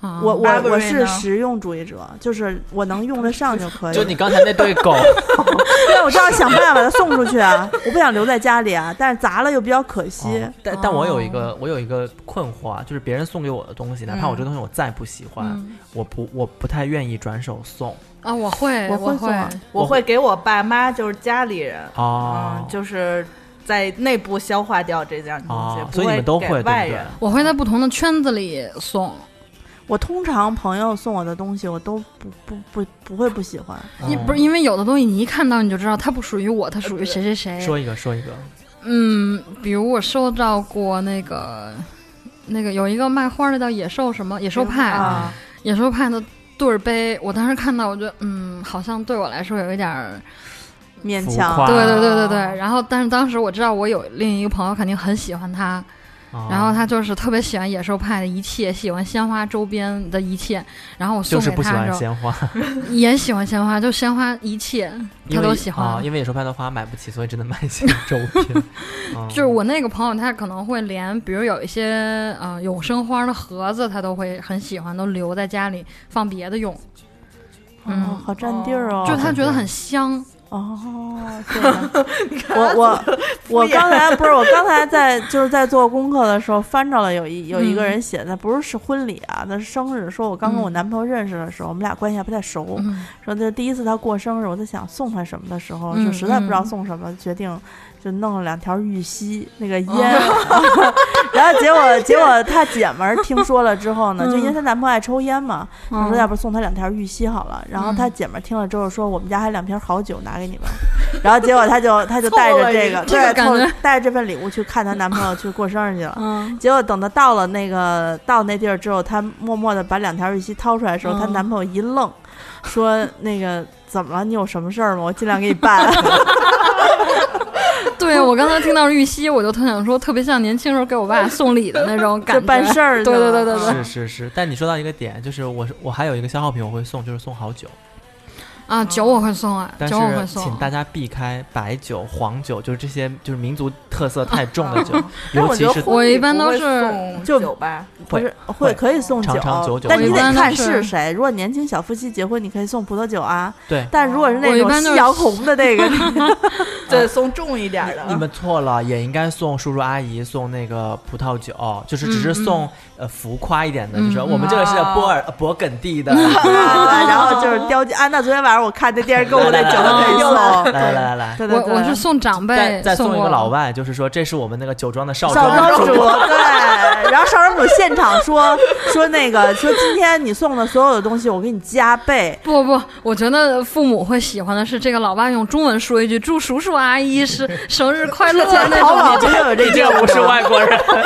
我我我是实用主义者，就是我能用得上就可以。就你刚才那对狗，对，我就要想办法把它送出去啊！我不想留在家里啊，但是砸了又比较可惜。但但我有一个我有一个困惑啊，就是别人送给我的东西，哪怕我这东西我再不喜欢，我不我不太愿意转手送啊。我会我会送，我会给我爸妈，就是家里人啊，就是在内部消化掉这件东西，所以你们都会外人。我会在不同的圈子里送。我通常朋友送我的东西，我都不不不不会不喜欢。你不是因为有的东西你一看到你就知道它不属于我，它属于谁谁谁。说一个，说一个。嗯，比如我收到过那个那个有一个卖花的叫野兽什么野兽派，野兽派的对儿杯，我当时看到我觉得嗯，好像对我来说有一点勉强。对对对对对。然后但是当时我知道我有另一个朋友肯定很喜欢它。然后他就是特别喜欢野兽派的一切，喜欢鲜花周边的一切。然后我送给他的时候，也喜欢鲜花，就鲜花一切他都喜欢。因为野兽派的花买不起，所以只能买一些周边。就是我那个朋友，他可能会连，比如有一些呃永生花的盒子，他都会很喜欢，都留在家里放别的用。嗯，好占地儿哦。就他觉得很香。哦，对 我我我刚才 不是我刚才在就是在做功课的时候翻着了，有一有一个人写的不是是婚礼啊，那是生日。说我刚跟我男朋友认识的时候，我们俩关系还不太熟。说这第一次他过生日，我在想送他什么的时候，就实在不知道送什么，决定。就弄了两条玉溪那个烟，然后结果 结果她姐们儿听说了之后呢，就因为她男朋友爱抽烟嘛，她说要不送他两条玉溪好了。然后她姐们儿听了之后说，我们家还两瓶好酒拿给你们。然后结果她就她就带着这个，对，带着这份礼物去看她男朋友去过生日去了。结果等她到了那个到那地儿之后，她默默的把两条玉溪掏出来的时候，她男朋友一愣，说那个怎么了？你有什么事儿吗？我尽量给你办。对，我刚才听到玉溪，我就特想说，特别像年轻时候给我爸送礼的那种感觉，办事儿。对对对对对，是是是。但你说到一个点，就是我我还有一个消耗品，我会送，就是送好酒。啊，酒我会送啊，但酒我会是送。请大家避开白酒、黄酒，就是这些就是民族特色太重的酒，但尤其是我觉得我一般都是就酒吧，不是会会可以送酒长长久久但你得看是是谁。如果年轻小夫妻结婚，你可以送葡萄酒啊。对。但如果是那种夕阳红的那个，对，送重一点的。你们错了，也应该送叔叔阿姨送那个葡萄酒，就是只是嗯嗯送、呃浮夸一点的，就是嗯嗯我们这个是哦波尔、勃艮第的。对 然后就是雕金。啊，那昨天晚上我看那电视购物那酒都可以送。来来来我我是送长再辈，再送一个过老外，就是说这是我们那个酒庄的少少庄主，主。对，然后少庄主现场说说那个说今天你送的所有的东西我给你加倍，不不，我觉得父母会喜欢的是这个老外用中文说一句“祝叔叔阿姨是生日快乐”那淘宝种。不就有这你这个不是外国人，你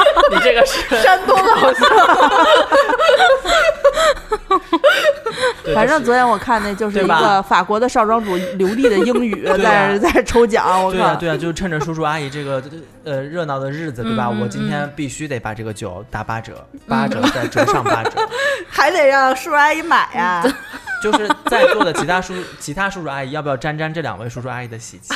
这个是山东老乡，对反正昨天我看那就是一个法国的少庄主流利的英语 在在抽奖，我对啊、对啊、就是趁着叔叔阿姨这个呃热闹的日子，对吧？我今天必须得把这个酒打八折，八折再折上八折。还得让叔叔阿姨买呀。就是在座的其他叔其他叔叔阿姨，要不要沾沾这两位叔叔阿姨的喜气？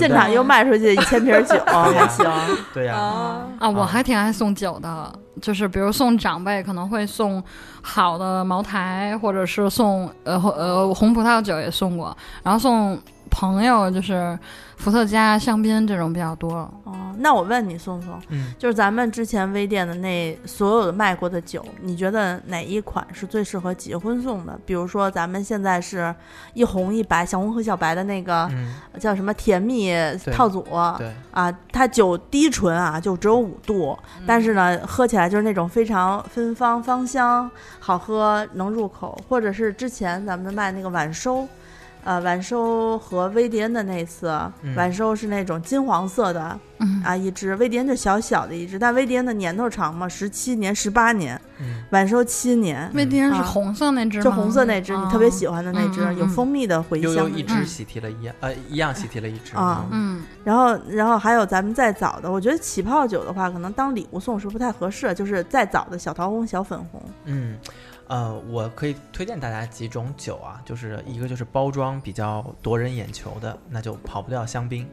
现场又卖出去 一千瓶酒，还行。对呀、啊，啊，我还挺爱送酒的，就是比如送长辈可能会送好的茅台，或者是送呃呃红葡萄酒也送过，然后送朋友就是伏特加、香槟这种比较多。哦，那我问你，宋宋，嗯，就是咱们之前微店的那所有的卖过的酒，你觉得哪一款是最适合结婚送的？比如说咱们现在是一红一白，小红和小白的那个、嗯，叫什么甜蜜套组对，啊，它酒低醇啊，就只有五度，但是呢，喝起来就是那种非常芬芳芳香，好喝，能入口。或者是之前咱们卖那个晚收。呃，晚收和威迪恩的那次，嗯晚收是那种金黄色的，嗯啊，一只威迪恩就小小的一只，但威迪恩的年头长嘛，十七年、十八年，嗯，晚收七年，威迪恩是啊红色那只吗？就红色那支，你特别喜欢的那支，嗯嗯嗯有蜂蜜的茴悠悠香的那支。一支喜提了一样，呃，一样喜提了一支啊嗯嗯，然后，然后还有咱们再早的，我觉得起泡酒的话，可能当礼物送是不太合适，就是再早的小桃红、小粉红。嗯，呃，我可以推荐大家几种酒啊，就是一个就是包装比较夺人眼球的，那就跑不掉香槟，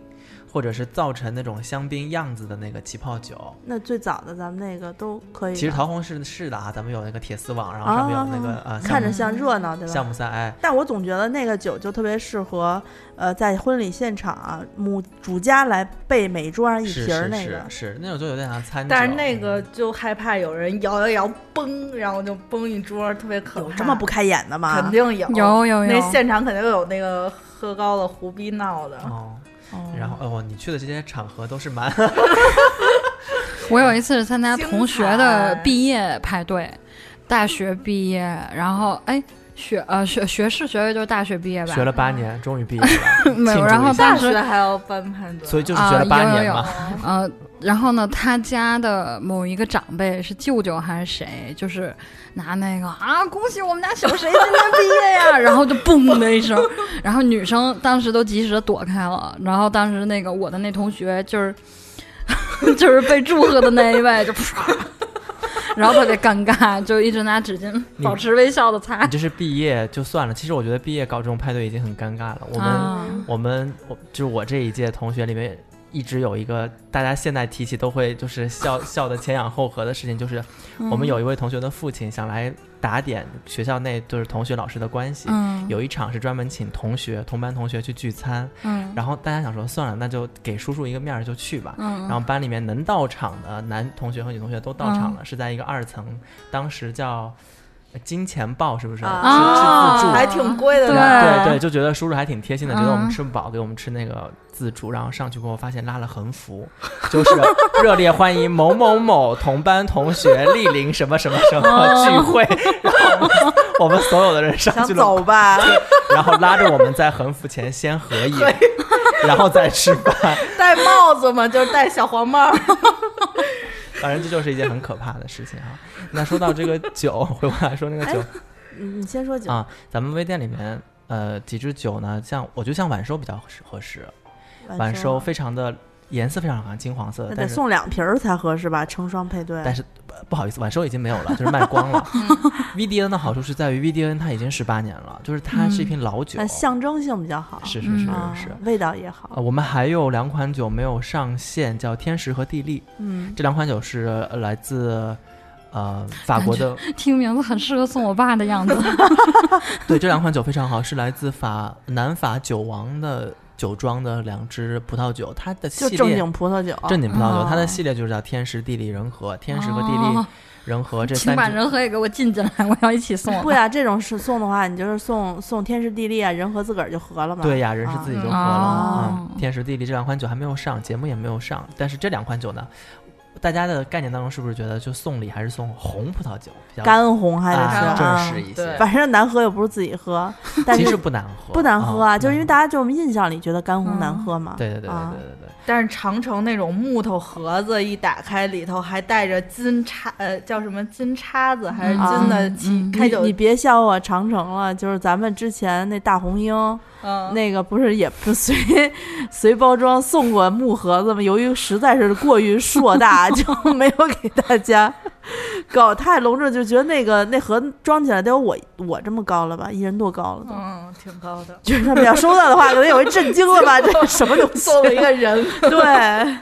或者是造成那种香槟样子的那个起泡酒。那最早的咱们那个都可以。其实桃红是是的啊，咱们有那个铁丝网，然后上面有那个、呃橡木看着像热闹，对吧？橡木塞，哎，但我总觉得那个酒就特别适合，呃，在婚礼现场啊，母主家来备每桌上一是是瓶儿那个是。是那种就有点像餐酒，但是那个就害怕有人摇摇摇崩，然后就崩一桌，特别可怕。有这么不开眼的吗？肯定有有有有那现场肯定有那个喝高了胡逼闹的。哦。哦。然后哦，你去的这些场合都是蛮 我有一次是参加同学的毕业派对，大学毕业，然后哎学呃学学士学位就是大学毕业吧，学了八年，终于毕业了，没有，然后大学还要办派对，所以就是学了八啊有有有年嘛。呃，然后呢，他家的某一个长辈是舅舅还是谁，就是拿那个啊，恭喜我们家小谁今天毕业呀，然后就嘣的一声，然后女生当时都及时地躲开了，然后当时那个我的那同学就是 就是被祝贺的那一位就唰。然后特别尴尬，就一直拿纸巾保持微笑的擦你。这是毕业就算了，其实我觉得毕业搞这种派对已经很尴尬了。我们、啊我们我就是我这一届同学里面，一直有一个大家现在提起都会就是笑 笑的前仰后合的事情，就是我们有一位同学的父亲想来打点学校内就是同学老师的关系。嗯有一场是专门请同学同班同学去聚餐，嗯然后大家想说算了，那就给叔叔一个面儿就去吧。嗯，然后班里面能到场的男同学和女同学都到场了，是在一个二层，当时叫呃金钱豹，是不是？啊是是自助。还挺贵的对呢。对对，就觉得叔叔还挺贴心的，觉得我们嗯吃不饱，给我们吃那个自助，然后上去过后发现拉了横幅，就是热烈欢迎某某某同班同学莅临什么什么什么聚会，然后我们所有的人上去了，走吧？然后拉着我们在横幅前先合影，然后再吃饭，戴帽子嘛，就是戴小黄帽。反正这就是一件很可怕的事情啊。那说到这个 酒，回过来说那个酒你你先说酒，啊，咱们微店里面呃几支酒呢，像我觉得像晚收比较适合适，晚收非常的颜色非常好看，金黄色那，得送两瓶儿才合适吧？成双配对。但是不好意思，晚收已经没有了，就是卖光了。VDN 的好处是在于 VDN 它已经十八年了，就是它是一瓶老酒，象征性比较好，是是是是，味道也好。我们还有两款酒没有上线，叫天时和地利。嗯，这两款酒是来自呃法国的，听名字很适合送我爸的样子。对，这两款酒非常好，是来自法南法酒王的。酒庄的两支葡萄酒，它的系列正经葡萄酒，正经葡萄酒，它的系列就是叫天时地利人和，天时和地利人和这三。请把人和也给我进进来，我要一起送。不呀，这种是送的话，你就是送送天时地利啊，人和自个儿就合了嘛。对呀，人是自己就合了啊。天时地利这两款酒还没有上节目，也没有上，但是这两款酒呢？大家的概念当中是不是觉得就送礼还是送红葡萄酒比较干红还是正式一些？反正难喝又不是自己喝，但其实不难喝，不难喝啊，就是因为大家就印象里觉得干红难喝嘛。对对对对对对对。但是长城那种木头盒子一打开，里头还带着金叉，呃，叫什么金叉子还是金的起开酒？你别笑我长城了，就是咱们之前那大红鹰。嗯那个不是也不随随包装送过木盒子吗？由于实在是过于硕大，就没有给大家搞太隆重，就觉得那个那盒装起来得有我我这么高了吧，一人多高了都？嗯，挺高的。就是他们要收到的话，可能有人震惊了吧？这什么东西？送了一个人？对。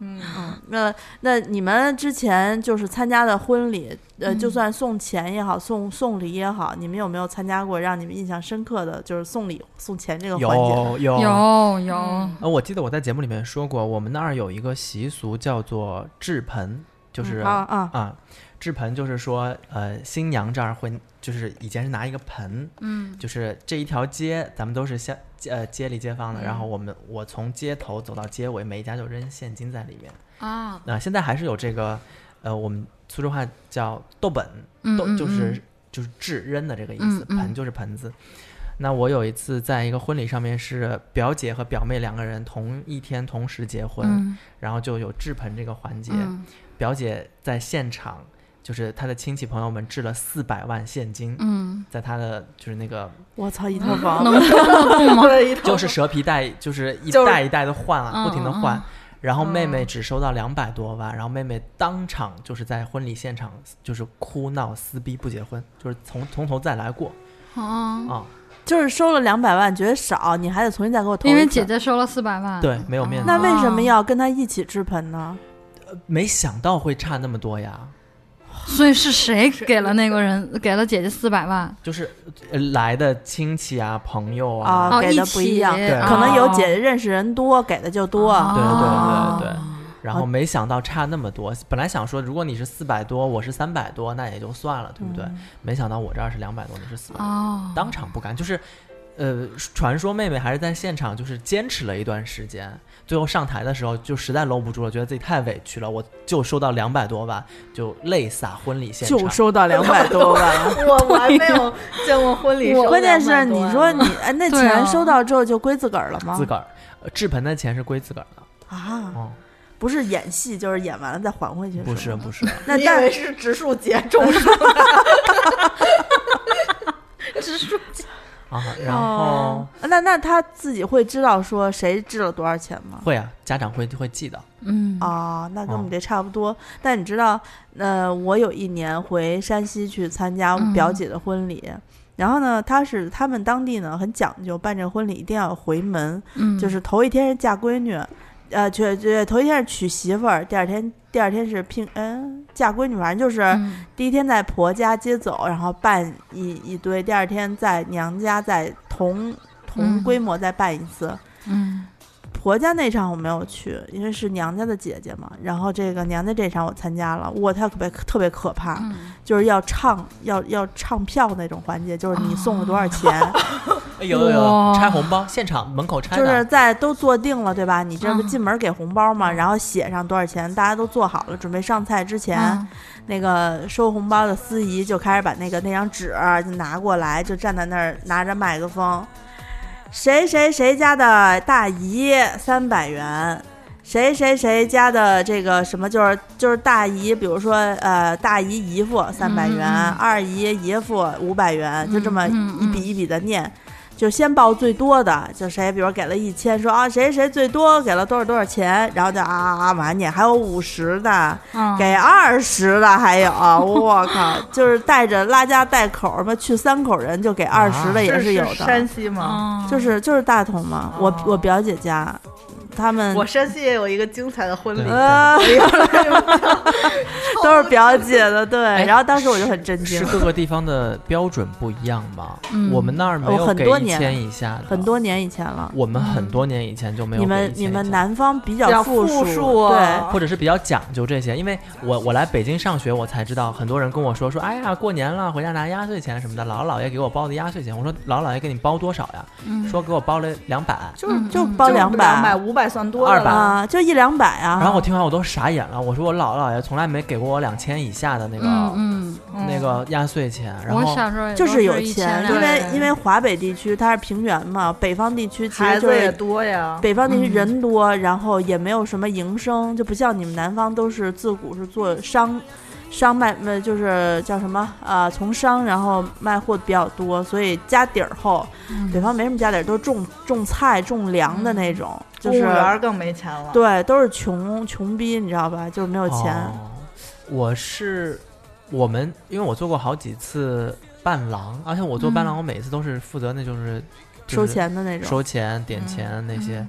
嗯那那你们之前就是参加的婚礼，呃，就算送钱也好，送送礼也好，你们有没有参加过让你们印象深刻的就是送礼送钱这个环节？有有有有。呃，我记得我在节目里面说过，我们那儿有一个习俗叫做制盆，就是啊啊啊，制盆就是说，呃，新娘这儿会就是以前是拿一个盆，嗯，就是这一条街咱们都是相。呃，街里街坊的，然后我们我从街头走到街尾，每一家就扔现金在里面啊。那现在还是有这个，呃，我们苏州话叫豆本，豆就是就是掷扔的这个意思，盆就是盆子。那我有一次在一个婚礼上面，是表姐和表妹两个人同一天同时结婚，然后就有掷盆这个环节，表姐在现场。就是他的亲戚朋友们置了四百万现金，嗯，在他的就是那个，我操，一套房能收得动吗？就是蛇皮袋，就是一袋一袋的换啊，不停的换。然后妹妹只收到两百多万，然后妹妹当场就是在婚礼现场就是哭闹撕逼不结婚，就是从从头再来过。哦啊，就是收了两百万觉得少，你还得重新再给我投。因为姐姐收了四百万，对，没有面子。那为什么要跟他一起置盆呢？没想到会差那么多呀。所以是谁给了那个人给了姐姐四百万？就是来的亲戚啊、朋友啊，给的不一样，可能有姐姐认识人多，给的就多。对对对对对。然后没想到差那么多，本来想说如果你是四百多，我是三百多，那也就算了，对不对？没想到我这儿是两百多，你是四百，当场不敢。就是，呃，传说妹妹还是在现场，就是坚持了一段时间。最后上台的时候就实在搂不住了，觉得自己太委屈了，我就收到两百多万，就泪洒婚礼现场。就收到两百多万，我我还没有见过婚礼。关键是你说你哎，那钱收到之后就归自个儿了吗？自个儿，制盆的钱是归自个儿的啊。不是演戏，就是演完了再还回去。不是不是，那以为是植树节种树。植树节。啊，然后那那他自己会知道说谁支了多少钱吗？会啊，家长会会记得。嗯啊，那跟我们这差不多。但你知道，呃，我有一年回山西去参加表姐的婚礼，然后呢，她是他们当地呢很讲究，办这婚礼一定要回门，就是头一天是嫁闺女。呃，去去头一天是娶媳妇儿，第二天第二天是聘嗯嫁闺女，反正就是第一天在婆家接走，然后办一一堆，第二天在娘家再同同规模再办一次。嗯。婆家那场我没有去，因为是娘家的姐姐嘛。然后这个娘家这场我参加了，哇，特别特别可怕，就是要唱要要唱票那种环节，就是你送了多少钱，有有有拆红包，现场门口拆，就是在都坐定了对吧？你这不进门给红包嘛，然后写上多少钱，大家都做好了，准备上菜之前，那个收红包的司仪就开始把那个那张纸就拿过来，就站在那儿拿着麦克风。谁谁谁家的大姨三百元，谁谁谁家的这个什么就是就是大姨，比如说呃大姨姨夫三百元，二姨姨夫五百元，就这么一笔一笔的念。就先报最多的，就谁，比如给了一千，说啊谁谁最多给了多少多少钱，然后就啊啊啊往下念，还有五十的，给二十的，还有，我靠，就是带着拉家带口什么去三口人就给二十的也是有的。山西吗？就是就是大同嘛，我我表姐家。他们，我山西也有一个精彩的婚礼，都是表姐的，对。然后当时我就很震惊，是各个地方的标准不一样吗？我们那儿没有给一千以下，很多年以前了。我们很多年以前就没有。你们你们南方比较富庶，对，或者是比较讲究这些。因为我我来北京上学，我才知道很多人跟我说说，哎呀，过年了回家拿压岁钱什么的，姥姥姥爷给我包的压岁钱。我说姥姥姥爷给你包多少呀？说给我包了两百，就是就包两百，两百五百算多二百啊，就一两百啊。然后我听完我都傻眼了，我说我姥姥姥爷从来没给过我两千以下的那个嗯那个压岁钱。然后我小时候就是有钱，因为因为华北地区它是平原嘛，北方地区其实就是多呀。北方地区人多，然后也没有什么营生，就不像你们南方都是自古是做商。商卖呃就是叫什么啊？从商然后卖货比较多，所以家底儿厚。北方没什么家底儿，都是种种菜、种粮的那种。公务员更没钱了。对，都是穷穷逼，你知道吧？就是没有钱。我是我们，因为我做过好几次伴郎，而且我做伴郎，我每次都是负责那就是收钱的那种，收钱点钱那些。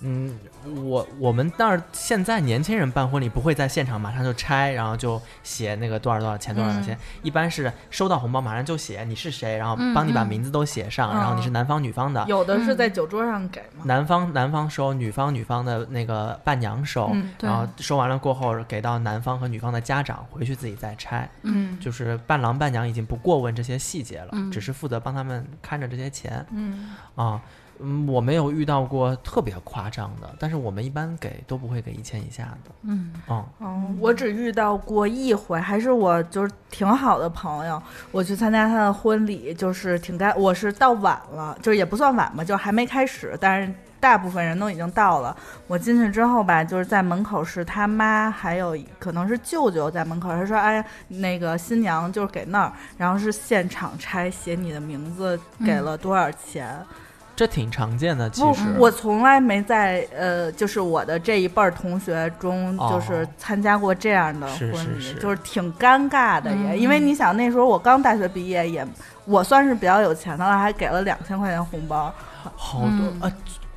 嗯，我我们那儿现在年轻人办婚礼不会在现场马上就拆，然后就写那个多少多少钱多少钱，一般是收到红包马上就写你是谁，然后帮你把名字都写上，然后你是男方女方的。有的是在酒桌上给吗？男方男方收，女方女方的那个伴娘收，然后收完了过后给到男方和女方的家长，回去自己再拆。嗯，就是伴郎伴娘已经不过问这些细节了，只是负责帮他们看着这些钱。嗯啊。嗯，我没有遇到过特别夸张的，但是我们一般给都不会给一千以下的。嗯，哦，嗯，我只遇到过一回，还是我就是挺好的朋友，我去参加他的婚礼，就是挺该，我是到晚了，就是也不算晚吧，就还没开始，但是大部分人都已经到了。我进去之后吧，就是在门口是他妈，还有可能是舅舅在门口，他说：“哎，那个新娘就是给那儿，然后是现场拆，写你的名字，给了多少钱。”这挺常见的，其实我从来没在呃，就是我的这一辈儿同学中，就是参加过这样的婚礼，就是挺尴尬的也。因为你想那时候我刚大学毕业，也我算是比较有钱的了，还给了两千块钱红包，好多啊！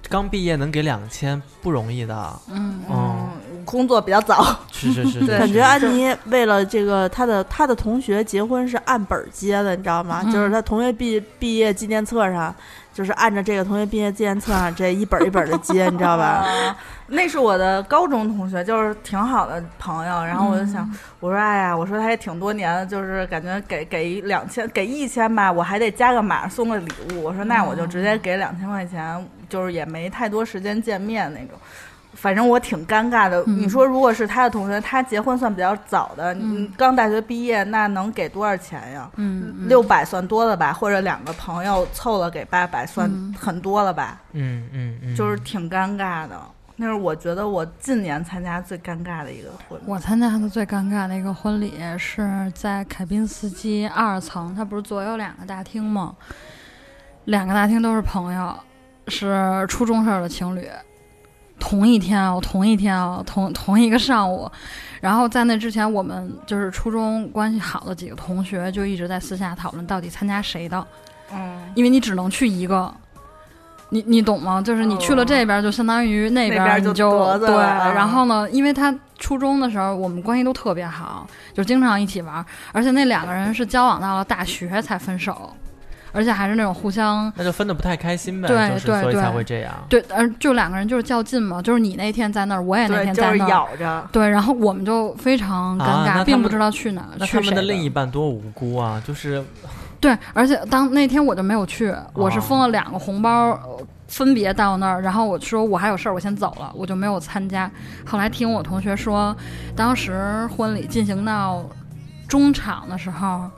刚毕业能给两千不容易的，嗯嗯，工作比较早，是是是，感觉安妮为了这个她的她的同学结婚是按本儿结的，你知道吗？就是她同学毕毕业纪念册上。就是按照这个同学毕业纪念册上这一本一本的接，你知道吧？那是我的高中同学，就是挺好的朋友。然后我就想，我说哎呀，我说他也挺多年的，就是感觉给给两千，给一千吧，我还得加个码送个礼物。我说那我就直接给两千块钱，就是也没太多时间见面那种。反正我挺尴尬的。你说，如果是他的同学，他结婚算比较早的，你刚大学毕业，那能给多少钱呀？嗯，六百算多了吧？或者两个朋友凑了给八百，算很多了吧？嗯嗯嗯，就是挺尴尬的。那是我觉得我近年参加最尴尬的一个婚礼。我参加的最尴尬的一个婚礼是在凯宾斯基二层，它不是左右两个大厅吗？两个大厅都是朋友，是初中生的情侣。同一天啊，同一天啊，同同一个上午，然后在那之前，我们就是初中关系好的几个同学就一直在私下讨论到底参加谁的，嗯，因为你只能去一个，你你懂吗？就是你去了这边，就相当于那边你就对。然后呢，因为他初中的时候我们关系都特别好，就经常一起玩，而且那两个人是交往到了大学才分手。而且还是那种互相，那就分的不太开心呗，对对，所以才会这样。对，而就两个人就是较劲嘛，就是你那天在那儿，我也那天在那儿，咬着。对，然后我们就非常尴尬，并不知道去哪。那他们的另一半多无辜啊！就是，对，而且当那天我就没有去，我是封了两个红包，分别到那儿，然后我说我还有事儿，我先走了，我就没有参加。后来听我同学说，当时婚礼进行到中场的时候。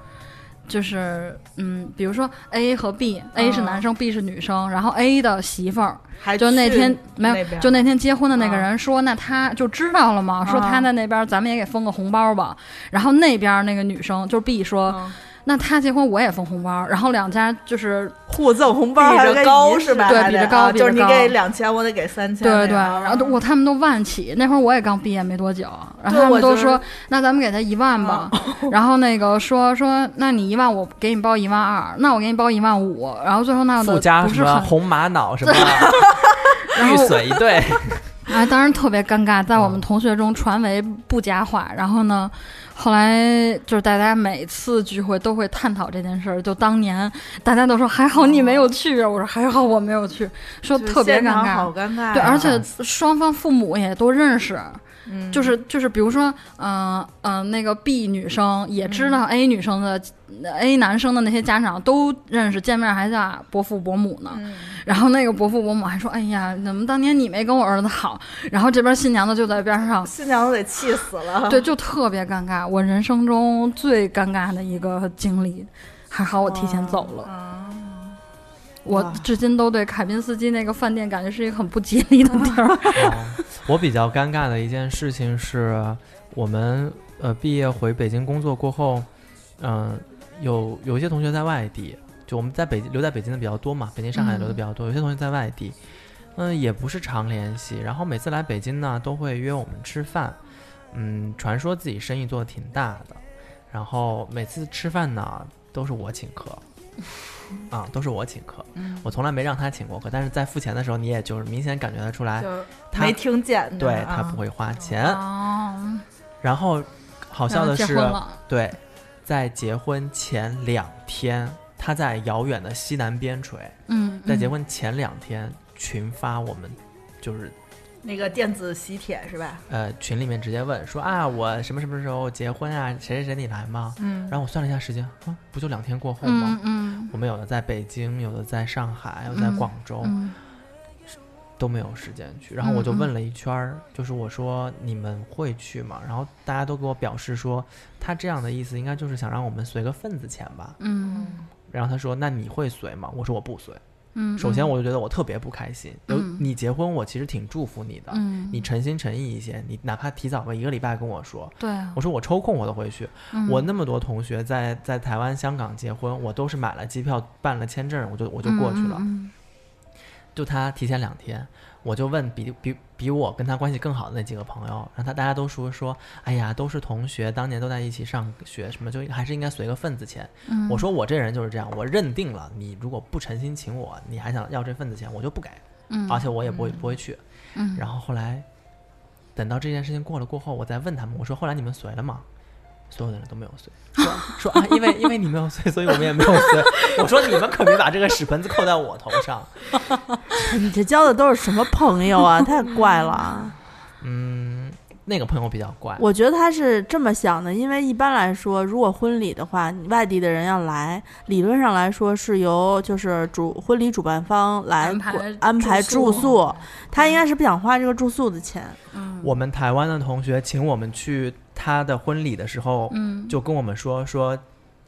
就是嗯，比如说 A 和 B，A 是男生，B 是女生，然后 A 的媳妇儿，就那天没有，就那天结婚的那个人说，那他就知道了嘛，说他在那边，咱们也给封个红包吧。然后那边那个女生就是 B 说，那他结婚我也封红包。然后两家就是互赠红包，比着高是吧？对，比着高，就是你给两千，我得给三千。对对，然后我他们都万起，那会儿我也刚毕业没多久，然后他们都说，那咱们给他一万吧。然后那个说说，那你一万，我给你包一万二，那我给你包一万五。然后最后那附加什么红玛瑙什么，玉髓一对。啊，当时特别尴尬，在我们同学中传为不佳话。然后呢，后来就是大家每次聚会都会探讨这件事儿。就当年大家都说还好你没有去，我说还好我没有去，说特别尴尬，好尴尬。对，而且双方父母也都认识。就是就是，比如说，嗯嗯，那个 B 女生也知道 A 女生的 A 男生的那些家长都认识，见面还叫伯父伯母呢。然后那个伯父伯母还说：“哎呀，怎么当年你没跟我儿子好？”然后这边新娘子就在边上，新娘子得气死了。对，就特别尴尬，我人生中最尴尬的一个经历。还好我提前走了。我至今都对凯宾斯基那个饭店感觉是一个很不吉利的地儿。我比较尴尬的一件事情是，我们呃毕业回北京工作过后，嗯，有有一些同学在外地，就我们在北京留在北京的比较多嘛，北京、上海留的比较多，有些同学在外地，嗯，也不是常联系，然后每次来北京呢，都会约我们吃饭，嗯，传说自己生意做的挺大的，然后每次吃饭呢都是我请客。啊，都是我请客，我从来没让他请过客。但是在付钱的时候，你也就是明显感觉得出来，他没听见，对他不会花钱。然后好笑的是，对，在结婚前两天，他在遥远的西南边陲，嗯，在结婚前两天群发我们，就是。那个电子喜帖是吧？呃，群里面直接问说啊，我什么什么时候结婚啊？谁谁谁你来吗？嗯，然后我算了一下时间，啊，不就两天过后吗？嗯，我们有的在北京，有的在上海，有在广州，都没有时间去。然后我就问了一圈儿，就是我说你们会去吗？然后大家都给我表示说，他这样的意思应该就是想让我们随个份子钱吧。嗯，然后他说，那你会随吗？我说我不随。嗯，首先我就觉得我特别不开心。有你结婚，我其实挺祝福你的。嗯，你诚心诚意一些，你哪怕提早个一个礼拜跟我说。对，我说我抽空我都会去。我那么多同学在在台湾、香港结婚，我都是买了机票、办了签证，我就我就过去了。就他提前两天。我就问比比比我跟他关系更好的那几个朋友，然后他大家都说说，哎呀，都是同学，当年都在一起上学，什么就还是应该随个份子钱。我说我这人就是这样，我认定了你如果不诚心请我，你还想要这份子钱，我就不给，而且我也不会不会去。然后后来等到这件事情过了过后，我再问他们，我说后来你们随了吗？所有的人都没有碎，说说啊，因为因为你没有碎，所以我们也没有碎。我说你们可别把这个屎盆子扣在我头上。你这交的都是什么朋友啊？太怪了。嗯，那个朋友比较怪。我觉得他是这么想的，因为一般来说，如果婚礼的话，外地的人要来，理论上来说是由就是主婚礼主办方来安排住宿，他应该是不想花这个住宿的钱。嗯，我们台湾的同学请我们去。他的婚礼的时候，就跟我们说说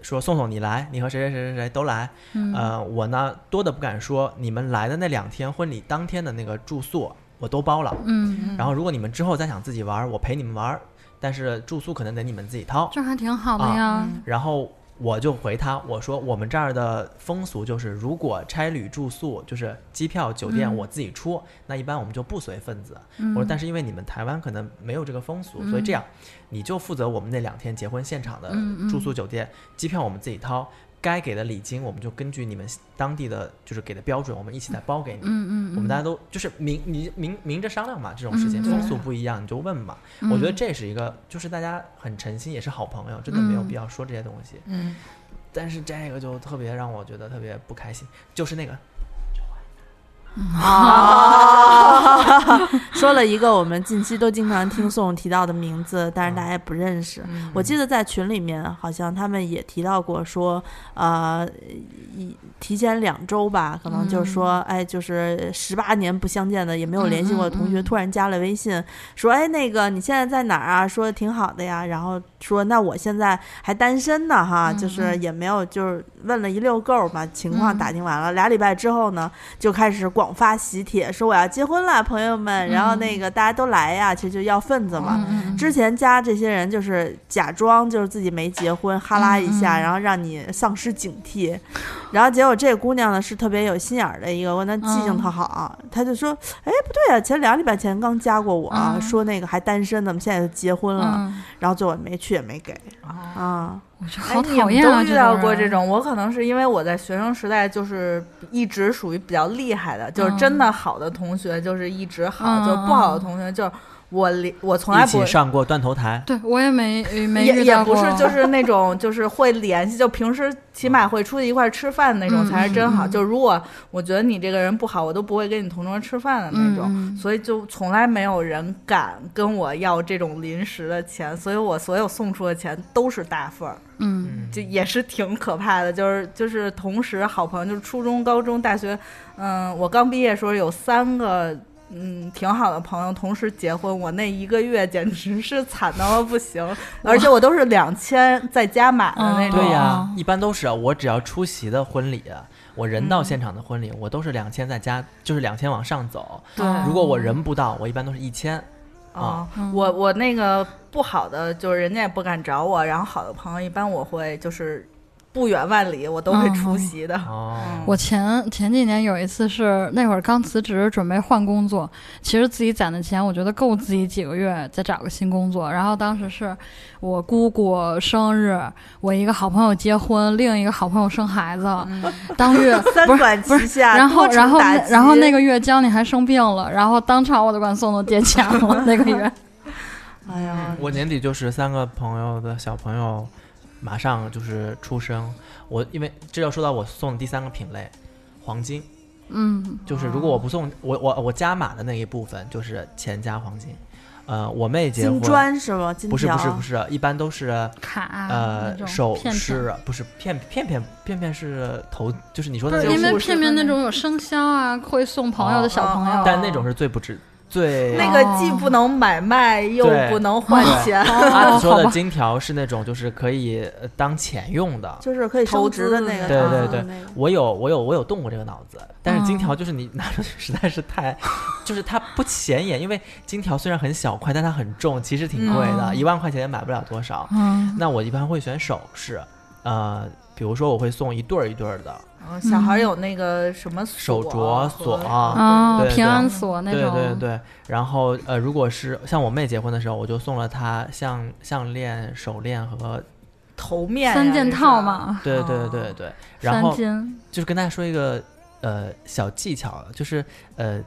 说宋宋你来，你和谁谁谁谁谁都来。呃，我呢多的不敢说，你们来的那两天婚礼当天的那个住宿我都包了。嗯，然后如果你们之后再想自己玩，我陪你们玩，但是住宿可能得你们自己掏。这还挺好的呀。然后。我就回他，我说我们这儿的风俗就是，如果差旅住宿，就是机票、酒店我自己出，那一般我们就不随份子。我说，但是因为你们台湾可能没有这个风俗，所以这样，你就负责我们那两天结婚现场的住宿、酒店、机票我们自己掏。该给的礼金，我们就根据你们当地的就是给的标准，我们一起来包给你。嗯嗯，我们大家都就是明你明明着商量嘛，这种事情风俗不一样，你就问嘛。我觉得这是一个，就是大家很诚心，也是好朋友，真的没有必要说这些东西。嗯，但是这个就特别让我觉得特别不开心，就是那个。啊，说了一个我们近期都经常听宋提到的名字，但是大家也不认识。我记得在群里面好像他们也提到过，说呃，一提前两周吧，可能就是说，哎，就是十八年不相见的也没有联系过的同学，突然加了微信，说，哎，那个你现在在哪儿啊？说的挺好的呀，然后说那我现在还单身呢哈，就是也没有就是问了一溜够嘛，情况打听完了，俩礼拜之后呢，就开始广发喜帖，说我要结婚了，朋友们，然后那个大家都来呀，其实就要份子嘛。之前加这些人就是假装就是自己没结婚，哈拉一下，然后让你丧失警惕，然后结果这姑娘呢是特别有心眼儿的一个，问她记性特好，她就说，哎不对啊，前俩礼拜前刚加过我，说那个还单身呢，现在就结婚了，然后最后没去。也没给啊！我觉得好讨厌啊！都遇到过这种，我可能是因为我在学生时代就是一直属于比较厉害的，就是真的好的同学就是一直好，就不好的同学就。我连我从来不一起上过断头台，对我也没没遇到过，也不是就是那 种就是会联系，就平时起码会出去一块吃饭那种才是真好。就如果我觉得你这个人不好，我都不会跟你同桌吃饭的那种。所以就从来没有人敢跟我要这种临时的钱，所以我所有送出的钱都是大份儿。嗯，就也是挺可怕的，就是就是同时好朋友，就是初中、高中、大学，嗯，我刚毕业时候有三个。嗯，挺好的朋友，同时结婚，我那一个月简直是惨到了不行，而且我都是两千在家买的那种。对呀，一般都是我只要出席的婚礼，我人到现场的婚礼，我都是两千在家，就是两千往上走。对，如果我人不到，我一般都是一千。啊，我我那个不好的，就是人家也不敢找我，然后好的朋友，一般我会就是。不远万里，我都会出席的。我前前几年有一次是那会儿刚辞职，准备换工作。其实自己攒的钱，我觉得够自己几个月再找个新工作。然后当时是我姑姑生日，我一个好朋友结婚，另一个好朋友生孩子。当月 三管齐下，然后然后然后那个月江你还生病了，然后当场我就管宋总借钱了。那个月，哎呀，我年底就是三个朋友的小朋友。马上就是出生，我因为这要说到我送的第三个品类，黄金，嗯，就是如果我不送我我我加码的那一部分就是钱加黄金，呃，我妹结婚金砖是吗？不是不是不是，一般都是卡呃首饰，不是片片片片片是头，就是你说的因为片片那种有生肖啊，会送朋友的小朋友，但那种是最不值。对，那个既不能买卖又不能换钱。他说的金条是那种就是可以当钱用的，就是可以投资的那个。对对对，我有我有我有动过这个脑子，但是金条就是你拿出去实在是太，就是它不显眼，因为金条虽然很小块，但它很重，其实挺贵的，一万块钱也买不了多少。那我一般会选首饰，呃，比如说我会送一对儿一对儿的。小孩有那个什么手镯锁啊，平安锁那种。对对对，然后呃，如果是像我妹结婚的时候，我就送了她项项链、手链和头面三件套嘛。对对对对，然后就是跟大家说一个呃小技巧，就是呃。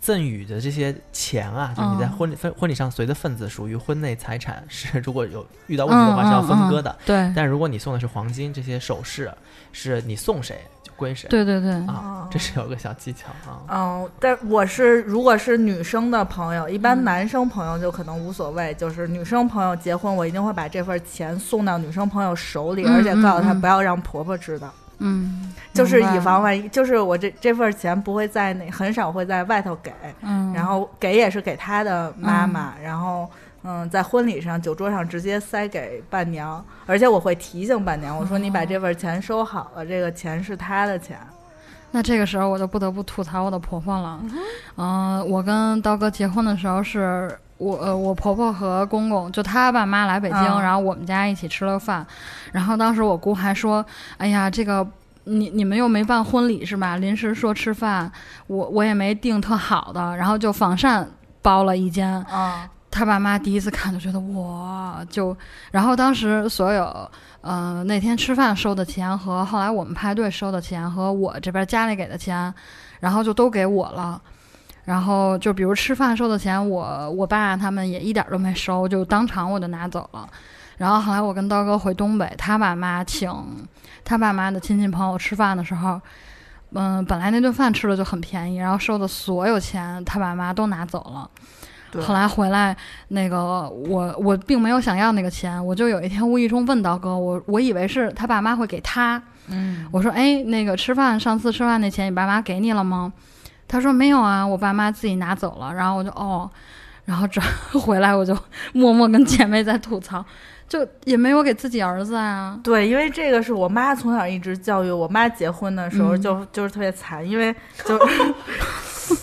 赠与的这些钱啊，就是你在婚礼婚婚礼上随的份子，属于婚内财产，是如果有遇到问题的话是要分割的。对。但如果你送的是黄金这些首饰，是你送谁就归谁。对对对。啊，这是有个小技巧啊。嗯，但我是如果是女生的朋友，一般男生朋友就可能无所谓。就是女生朋友结婚，我一定会把这份钱送到女生朋友手里，而且告诉她不要让婆婆知道。嗯，就是以防万一，就是我这这份钱不会在那，很少会在外头给，嗯，然后给也是给他的妈妈，然后嗯，在婚礼上酒桌上直接塞给伴娘，而且我会提醒伴娘，我说你把这份钱收好了，这个钱是他的钱。那这个时候我就不得不吐槽我的婆婆了，嗯，我跟刀哥结婚的时候是。我呃，我婆婆和公公就他爸妈来北京，然后我们家一起吃了饭，然后当时我姑还说：“哎呀，这个你你们又没办婚礼是吧？临时说吃饭，我我也没订特好的，然后就仿膳包了一间。”他爸妈第一次看就觉得哇，就然后当时所有呃那天吃饭收的钱和后来我们派对收的钱和我这边家里给的钱，然后就都给我了。然后就比如吃饭收的钱，我我爸他们也一点都没收，就当场我就拿走了。然后后来我跟刀哥回东北，他爸妈请他爸妈的亲戚朋友吃饭的时候，嗯，本来那顿饭吃的就很便宜，然后收的所有钱他爸妈都拿走了。后来回来那个我我并没有想要那个钱，我就有一天无意中问刀哥，我我以为是他爸妈会给他，嗯，我说哎那个吃饭上次吃饭那钱你爸妈给你了吗？他说没有啊，我爸妈自己拿走了。然后我就哦，然后转 回来我就 默默跟姐妹在吐槽，就也没有给自己儿子啊。对，因为这个是我妈从小一直教育我妈结婚的时候就就是特别惨，因为就。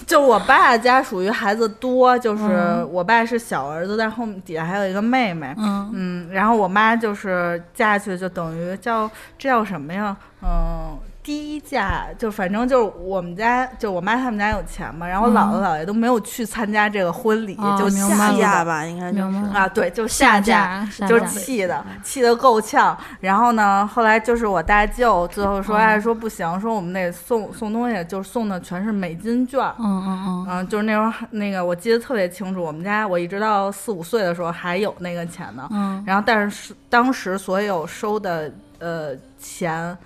就我爸家属于孩子多，就是我爸是小儿子，但后面底下还有一个妹妹，嗯，然后我妈就是嫁去就等于叫这叫什么呀？嗯。第一嫁就反正就是我们家就我妈他们家有钱嘛，然后姥姥姥爷都没有去参加这个婚礼，就下嫁吧，应该就是。啊，对，就下嫁，就是气的，气的够呛。然后呢，后来就是我大舅最后说，哎，说不行，说我们得送送东西，就是送的全是美金券，嗯嗯嗯，嗯，就是那时候那个我记得特别清楚，我们家我一直到四五岁的时候还有那个钱呢，嗯，然后但是当时所有收的呃钱。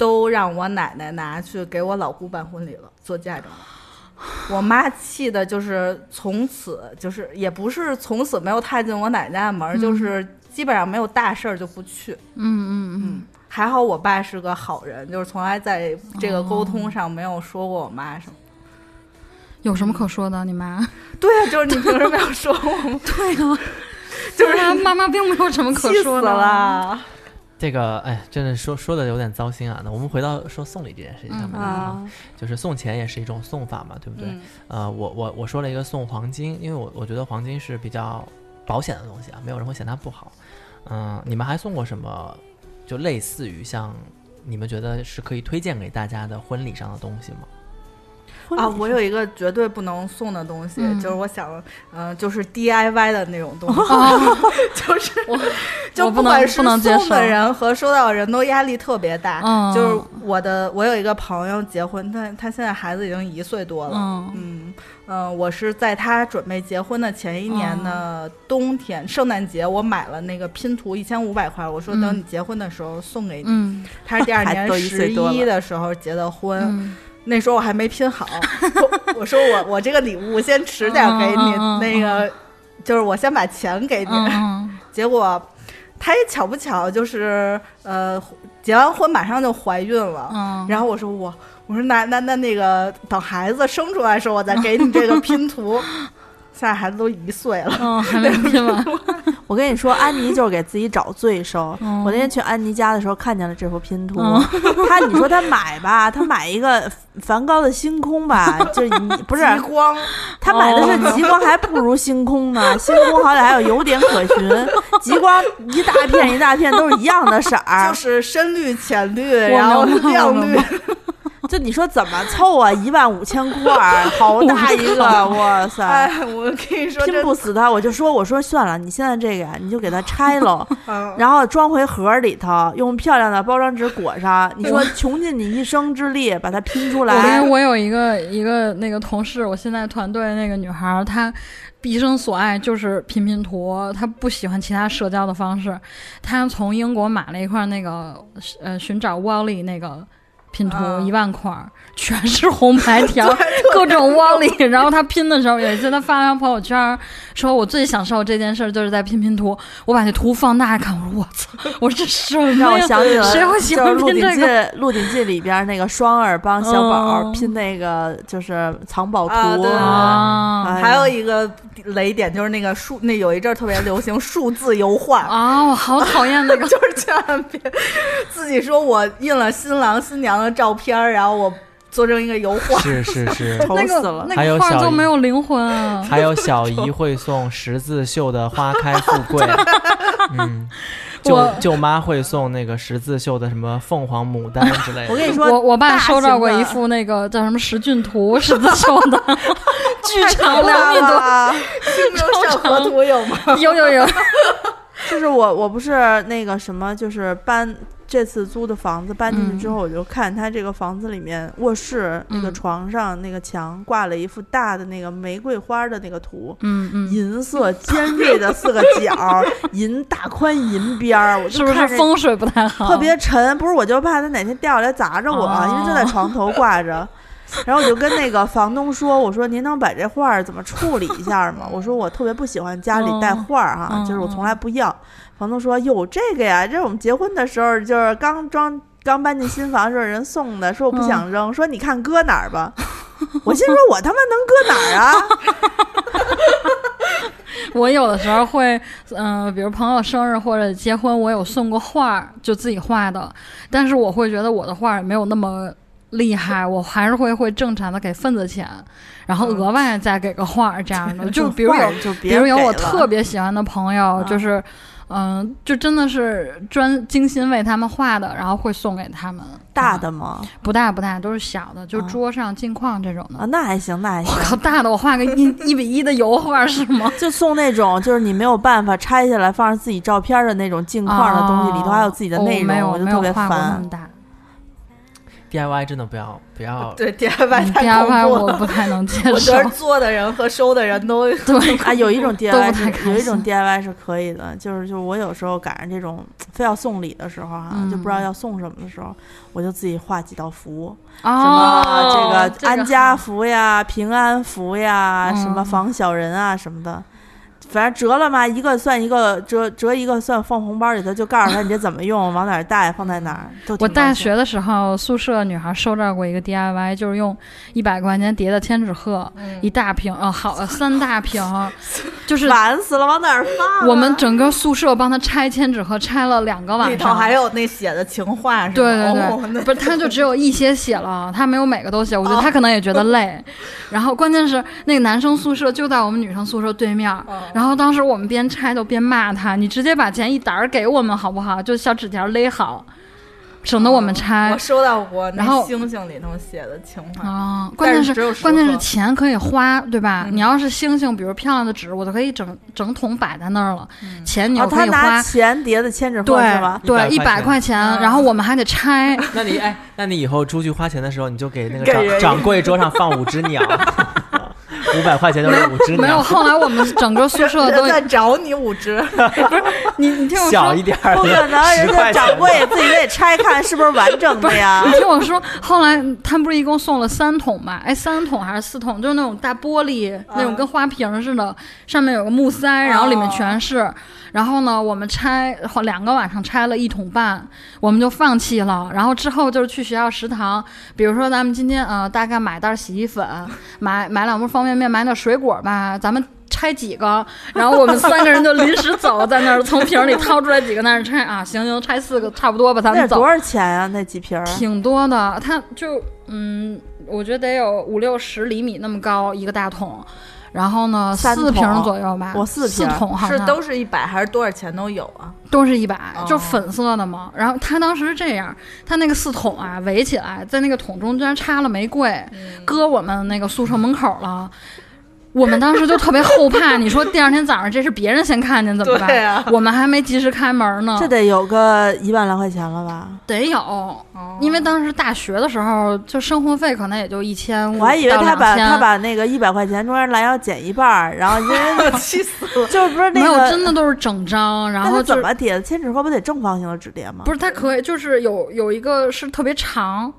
都让我奶奶拿去给我老姑办婚礼了，做嫁妆。我妈气的就是从此就是也不是从此没有踏进我奶奶家的门，就是基本上没有大事儿就不去。嗯嗯嗯，还好我爸是个好人，就是从来在这个沟通上没有说过我妈什么。有什么可说的？你妈？对啊，就是你凭什么要说我？对啊，就是妈妈并没有什么可说的了。这个哎，真的说说的有点糟心啊。那我们回到说送礼这件事情上面啊，就是送钱也是一种送法嘛，对不对？呃，我我我说了一个送黄金，因为我我觉得黄金是比较保险的东西啊，没有人会嫌它不好。嗯，你们还送过什么？就类似于像你们觉得是可以推荐给大家的婚礼上的东西吗？啊，我有一个绝对不能送的东西，就是我想，嗯，就是 DIY 的那种东西，就是就不管是送的人和收到的人都压力特别大。就是我的，我有一个朋友结婚，他他现在孩子已经一岁多了，嗯嗯，我是在他准备结婚的前一年的冬天，圣诞节我买了那个拼图一千五百块，我说等你结婚的时候送给你。他是第二 年十一的时候结的婚。那时候我还没拼好，我说我我这个礼物先迟点给你，那个就是我先把钱给你。结果他也巧不巧，就是呃结完婚马上就怀孕了。然后我说我我说那那那那个等孩子生出来的时候，我再给你这个拼图。现在孩子都一岁了，嗯，还没 拼完。我跟你说，安妮就是给自己找罪受。我那天去安妮家的时候，看见了这幅拼图。他，你说他买吧，他买一个梵高的星空吧，就你不是极光，他买的是极光，还不如星空呢。星空好歹还有有点可循，极光一大片一大片都是一样的色儿，就是深绿、浅绿，然后亮绿。就你说怎么凑啊？一万五千块，好大一个，哇塞！哎，我跟你说，拼不死他。我就说，我说算了，你现在这个呀，你就给它拆了，然后装回盒里头，用漂亮的包装纸裹上。你说穷尽你一生之力把它拼出来。我有一个一个那个同事，我现在团队那个女孩，她毕生所爱就是拼拼图，她不喜欢其他社交的方式。她从英国买了一块那个呃寻找 Wally 那个。拼图一万块，全是红白 条，各种汪里。然后他拼的时候，有一次他发了朋友圈，说我最享受这件事就是在拼拼图。我把那图放大看，我说我操，我这什么？让我想起了谁会喜欢拼这个？《鹿鼎记》里边那个双儿帮小宝拼那个就是藏宝图啊。还有一个雷点就是那个数，那有一阵特别流行数字油画啊，我好讨厌那个，就是千万别自己说我印了新郎新娘。的照片然后我做成一个油画，是是是，丑死了。还有小都没有灵魂啊。还有小姨会送十字绣的花开富贵，嗯，舅舅妈会送那个十字绣的什么凤凰牡丹之类的。我跟你说，我我爸收到过一幅那个叫什么十骏图十字绣的，巨长两米多，青州小河图有吗？有有有，就是我我不是那个什么，就是搬。这次租的房子搬进去之后，我就看他这个房子里面卧室那个床上那个墙挂了一幅大的那个玫瑰花的那个图，嗯嗯，银色尖锐的四个角，银大宽银边儿，我是不是风水不太好？特别沉，不是我就怕它哪天掉下来砸着我，因为就在床头挂着。然后我就跟那个房东说：“我说您能把这画儿怎么处理一下吗？我说我特别不喜欢家里带画儿哈，就是我从来不要。”房东说：“有这个呀，这是我们结婚的时候，就是刚装、刚搬进新房时候人送的。说我不想扔，说你看搁哪儿吧。我心说，我他妈能搁哪儿啊？我有的时候会，嗯，比如朋友生日或者结婚，我有送过画，就自己画的，但是我会觉得我的画没有那么厉害，我还是会会正常的给份子钱，然后额外再给个画这样的。就比如有，就比如有我特别喜欢的朋友，就是。嗯，就真的是专精心为他们画的，然后会送给他们。大的吗？不大不大，都是小的，就桌上镜框这种的。啊，那还行，那还行。我靠，大的我画个一 一比一的油画是吗？就送那种，就是你没有办法拆下来放上自己照片的那种镜框的东西，里头还有自己的内容，我就特别烦。DIY 真的不要不要 对 DIY 太恐怖，我不太能接受。我觉得做的人和收的人都 对 啊，有一种 DIY 有一种 DIY 是可以的，就是就是我有时候赶上这种非要送礼的时候哈，就不知道要送什么的时候，我就自己画几道符，什么这个安家符呀、平安符呀、什么防小人啊什么的。反正折了嘛，一个算一个，折折一个算放红包里头，就告诉他你这怎么用，往哪儿带，放在哪儿。我大学的时候，宿舍女孩收到过一个 DIY，就是用一百块钱叠的千纸鹤，一大瓶，哦，好，三大瓶，就是烦死了，往哪儿放？我们整个宿舍帮他拆千纸鹤，拆了两个晚上。里头还有那写的情话，是吧？对对对，不是，他就只有一些写了，他没有每个都写。我觉得他可能也觉得 累。然后关键是那个男生宿舍就在我们女生宿舍对面。然后当时我们边拆都边骂他，你直接把钱一沓儿给我们好不好？就小纸条勒好。省得我们拆，我收到过。然后星星里头写的情话啊，关键是关键是钱可以花，对吧？你要是星星，比如漂亮的纸，我都可以整整桶摆在那儿了。钱你又可以花。钱叠的千纸鹤是吧？对，一百块钱，然后我们还得拆。那你哎，那你以后出去花钱的时候，你就给那个掌掌柜桌上放五只鸟。五百块钱就是五只，没有。后来我们整个宿舍都在找你五只，不是你，你听我说，小一点不可能，人家掌柜自己得拆看是不是完整的呀。你听我说，后来他们不是一共送了三桶嘛？哎，三桶还是四桶？就是那种大玻璃，那种跟花瓶似的，上面有个木塞，然后里面全是。然后呢，我们拆两个晚上拆了一桶半，我们就放弃了。然后之后就是去学校食堂，比如说咱们今天呃大概买袋洗衣粉，买买两包方便面，买点水果吧。咱们拆几个？然后我们三个人就临时走在那儿，从瓶里掏出来几个那儿拆啊，行行，拆四个差不多吧，咱们走。多少钱啊？那几瓶？挺多的，它就嗯，我觉得得有五六十厘米那么高一个大桶。然后呢，四瓶左右吧，我四四桶，是都是一百还是多少钱都有啊？都是一百，就粉色的嘛。然后他当时是这样，他那个四桶啊围起来，在那个桶中间插了玫瑰，搁我们那个宿舍门口了。我们当时就特别后怕，你说第二天早上这是别人先看见怎么办？我们还没及时开门呢。这得有个一万来块钱了吧？得有，因为当时大学的时候，就生活费可能也就一千五。我还以为他把他把那个一百块钱中间拦腰减一半，然后因为 气死了，就不是那个没有真的都是整张，然后怎么叠的？千纸鹤不得正方形的纸叠吗？不是，它可以就是有有一个是特别长。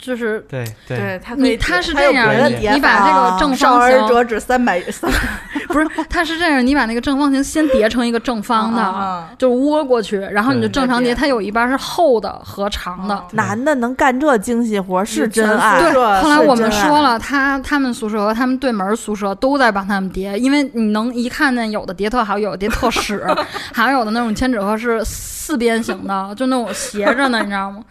就是对对，他你他是这样，你你把这个正方形折纸三百三，不是，他是这样，你把那个正方形先叠成一个正方的，就窝过去，然后你就正常叠。它有一半是厚的和长的。男的能干这精细活是真爱。对，后来我们说了，他他们宿舍和他们对门宿舍都在帮他们叠，因为你能一看见有的叠特好，有的叠特屎，还有的那种千纸鹤是四边形的，就那种斜着呢，你知道吗？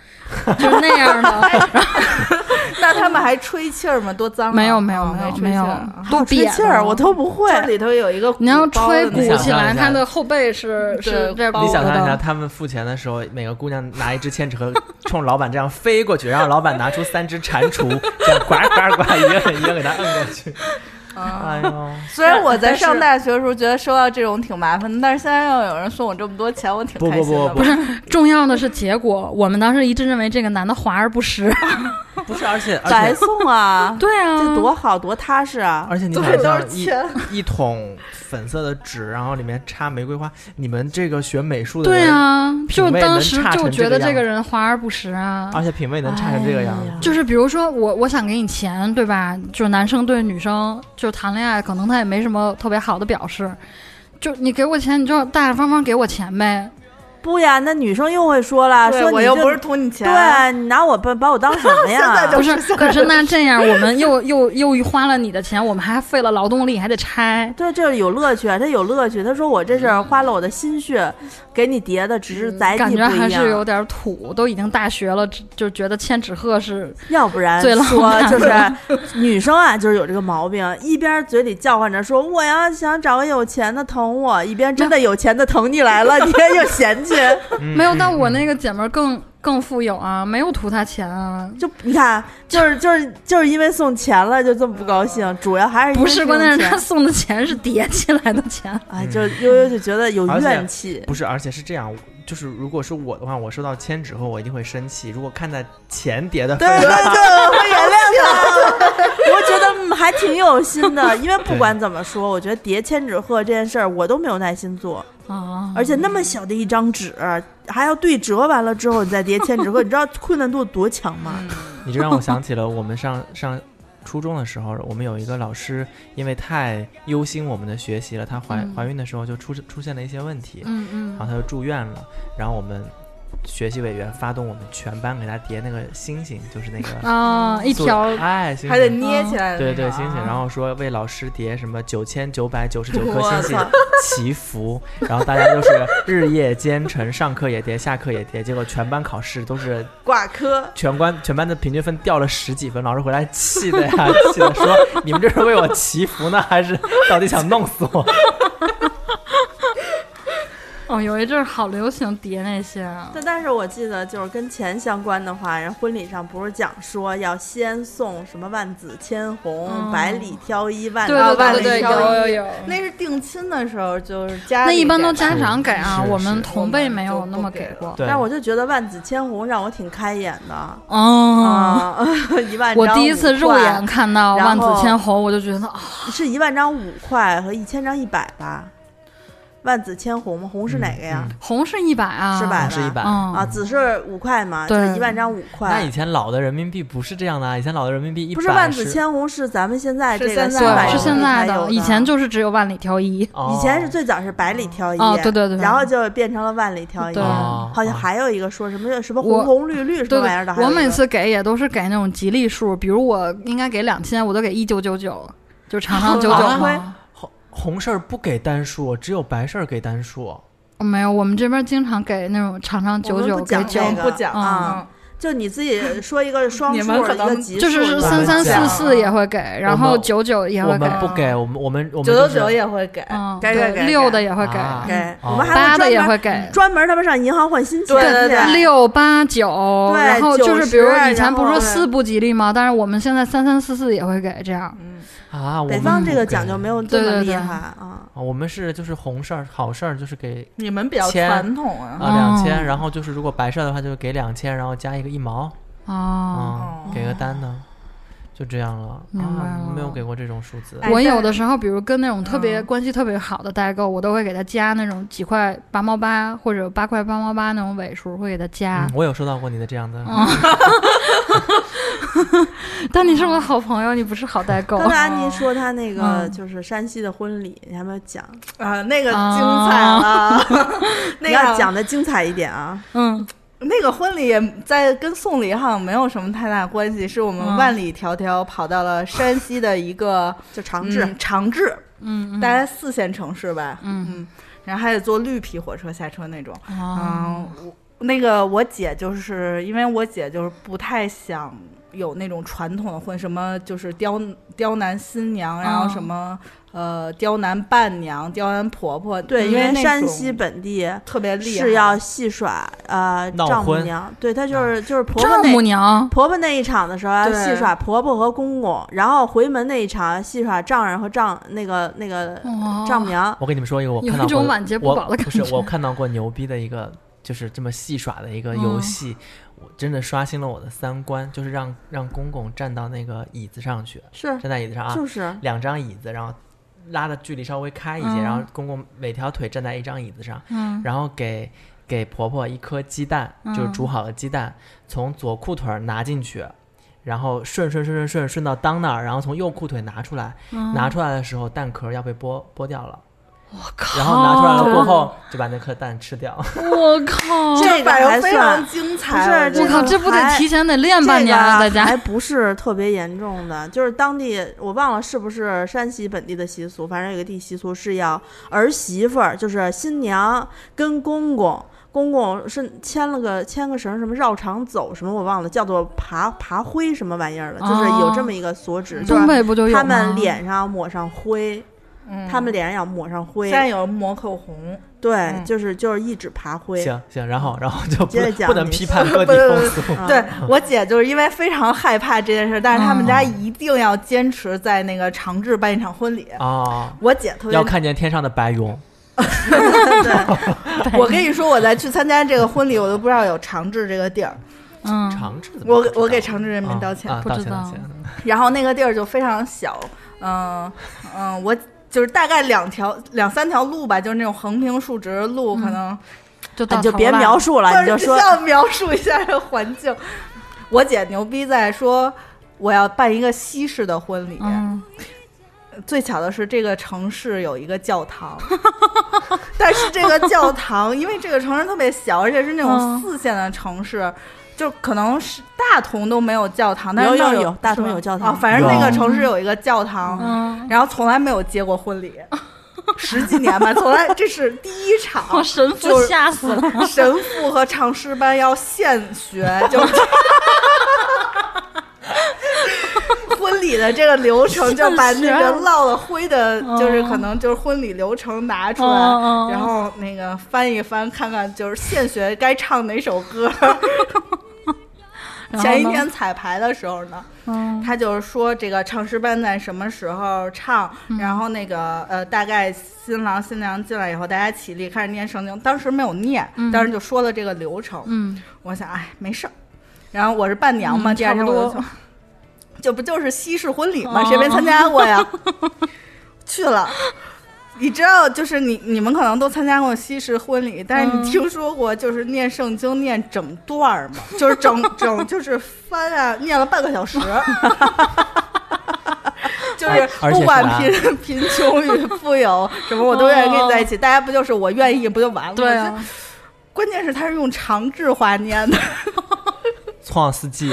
就是那样的，那他们还吹气儿吗？多脏！没有没有没有没有，多憋气儿，我都不会。这里头有一个，你要吹鼓起来，他的后背是是这。你想象一下，他们付钱的时候，每个姑娘拿一支千纸鹤冲老板这样飞过去，然后老板拿出三只蟾蜍，这样呱呱呱，一个一个给他摁过去。哎呦！虽然我在上大学的时候觉得收到这种挺麻烦的，但是现在要有人送我这么多钱，我挺开心的。不是 重要的是结果，我们当时一致认为这个男的华而不实。不是，而且 白送啊！对啊，这多好多踏实啊！而且你想象一一桶粉色的纸，然后里面插玫瑰花，你们这个学美术的对啊，就当时就觉得这个人华而不实啊！而且品味能差成这个样子，就是比如说我我想给你钱，对吧？就是男生对女生就谈恋爱，可能他也没什么特别好的表示，就你给我钱，你就大大方方给我钱呗。不呀，那女生又会说了，说我又不是图你钱，对你拿我把把我当什么呀？不是，可是那这样，我们 又又又花了你的钱，我们还费了劳动力，还得拆。对，这是有乐趣啊，他有乐趣。他说我这是花了我的心血给你叠的，只是载体感觉还是有点土，都已经大学了，就觉得千纸鹤是要不然说就是 女生啊，就是有这个毛病，一边嘴里叫唤着说我要想找个有钱的疼我，一边真的有钱的疼你来了，你又嫌弃。没有，但我那个姐们儿更更富有啊，没有图他钱啊。就你看，就是就是就是因为送钱了，就这么不高兴。主要还是不是关键是他送的钱是叠起来的钱。哎，就悠悠就觉得有怨气。不是，而且是这样，就是如果是我的话，我收到千纸后，我一定会生气。如果看在钱叠的，对对对，我会原谅他。还挺有心的，因为不管怎么说，我觉得叠千纸鹤这件事儿，我都没有耐心做。啊！而且那么小的一张纸，还要对折完了之后你再叠千纸鹤，你知道困难度多强吗？你这让我想起了我们上上初中的时候，我们有一个老师，因为太忧心我们的学习了，她怀怀孕的时候就出出现了一些问题，嗯嗯，然后她就住院了，然后我们。学习委员发动我们全班给他叠那个星星，就是那个啊一条，哎，还得捏起来，对对星星，然后说为老师叠什么九千九百九十九颗星星祈福，然后大家都是日夜兼程，上课也叠，下课也叠，结果全班考试都是挂科，全班全班的平均分掉了十几分，老师回来气的呀，气的说你们这是为我祈福呢，还是到底想弄死我？哦，有一阵儿好流行叠那些啊。但但是我记得就是跟钱相关的话，人婚礼上不是讲说要先送什么万紫千红、百里挑一、万万里挑一，有有有。那是定亲的时候，就是家那一般都家长给啊，我们同辈没有那么给过。但是我就觉得万紫千红让我挺开眼的哦，一万。我第一次肉眼看到万紫千红，我就觉得啊，是一万张五块和一千张一百吧。万紫千红吗？红是哪个呀？红是一百啊，是吧？是一百。啊，紫是五块嘛，就是一万张五块。那以前老的人民币不是这样的，啊以前老的人民币一不是万紫千红是咱们现在这个是现在的，以前就是只有万里挑一，以前是最早是百里挑一，对对对，然后就变成了万里挑一，好像还有一个说什么什么红红绿绿什么玩意儿的。我每次给也都是给那种吉利数，比如我应该给两千，我都给一九九九，就长长 久久嘛。红事儿不给单数，只有白事儿给单数。没有，我们这边经常给那种长长久久给讲不讲啊？就你自己说一个 双数，一个吉数，就是三三四四也会给，然后九九也会给。我们不给，我们我们九九九也会给，给给给六的也会给，给我们八的也会给，专门他们上银行换新钱。对对对，六八九，然后就是比如以前不是说四不吉利吗？但是我们现在三三四四也会给，这样。啊，北方这个讲究没有这么厉害啊！我们是就是红事儿、好事儿，就是给你们比较传统啊，啊两千，然后就是如果白事儿的话，就是给两千，然后加一个一毛，啊，给个单呢，就这样了。啊，没有给过这种数字。我有的时候，比如跟那种特别关系特别好的代购，我都会给他加那种几块八毛八或者八块八毛八那种尾数，会给他加。我有收到过你的这样的。但你是我的好朋友，你不是好代购。刚才安妮说她那个就是山西的婚礼，你还没有讲啊？那个精彩了，你要讲的精彩一点啊。嗯，那个婚礼在跟送礼好像没有什么太大关系，是我们万里迢迢跑到了山西的一个 就长治，长治，嗯，大概四线城市吧，嗯嗯，然后还得坐绿皮火车下车那种，嗯，那个我姐就是因为我姐就是不太想。有那种传统的婚，什么就是刁刁难新娘，然后什么呃刁难伴娘、刁难婆婆。对，因为山西本地特别厉害，是要戏耍呃丈母娘。对，她就是就是婆婆丈母娘婆婆那一场的时候要戏耍婆婆和公公，然后回门那一场戏耍丈人和丈那个那个丈母娘。我跟你们说一个，我看到过，我不是我看到过牛逼的一个，就是这么戏耍的一个游戏。我真的刷新了我的三观，就是让让公公站到那个椅子上去，是。站在椅子上啊，就是。两张椅子，然后拉的距离稍微开一些，然后公公每条腿站在一张椅子上，嗯，然后给给婆婆一颗鸡蛋，就是煮好的鸡蛋，从左裤腿拿进去，然后顺顺顺顺顺顺到裆那儿，然后从右裤腿拿出来，拿出来的时候蛋壳要被剥剥掉了。我靠！然后拿出来了过后，就把那颗蛋吃掉。我靠！这个还非常精彩。不是，我靠，这不得提前得练半年大家？还不是特别严重的，就是当地我忘了是不是山西本地的习俗，反正有个地习俗是要儿媳妇儿，就是新娘跟公公。公公是牵了个牵个绳，什么绕场走什么我忘了，叫做爬爬灰什么玩意儿了，就是有这么一个所指，就是他们脸上抹上灰，他们脸上要抹上灰。现在有抹口红，对，就是就是一直爬灰。行行，然后然后就接着讲，不能批判 各地风俗。对我姐就是因为非常害怕这件事，但是他们家一定要坚持在那个长治办一场婚礼啊。我姐特别要看见天上的白云。对，我跟你说，我在去参加这个婚礼，我都不知道有长治这个地儿。嗯，长治，我我给长治人民道歉，不知道。然后那个地儿就非常小，嗯嗯，我就是大概两条两三条路吧，就是那种横平竖直的路，可能就就别描述了，你就说要描述一下这环境。我姐牛逼在说，我要办一个西式的婚礼。最巧的是，这个城市有一个教堂，但是这个教堂，因为这个城市特别小，而且是那种四线的城市，就可能是大同都没有教堂，但是有有有大同有教堂，反正那个城市有一个教堂，然后从来没有结过婚礼，十几年吧，从来这是第一场，神父吓死了，神父和唱诗班要现学，就。婚礼的这个流程，就把那个落了灰的，就是可能就是婚礼流程拿出来，然后那个翻一翻，看看就是现学该唱哪首歌。前一天彩排的时候呢，他就是说这个唱诗班在什么时候唱，然后那个呃大概新郎新娘进来以后，大家起立开始念圣经。当时没有念，当时就说了这个流程。嗯，我想哎没事儿，然后我是伴娘嘛，第二天我就。就不就是西式婚礼吗？谁没参加过呀？去了，你知道，就是你你们可能都参加过西式婚礼，但是你听说过就是念圣经念整段儿吗？就是整整就是翻啊，念了半个小时，就是不管贫贫穷与富有什么，我都愿意跟你在一起。大家不就是我愿意不就完了？对啊。关键是他是用长治话念的，创世纪。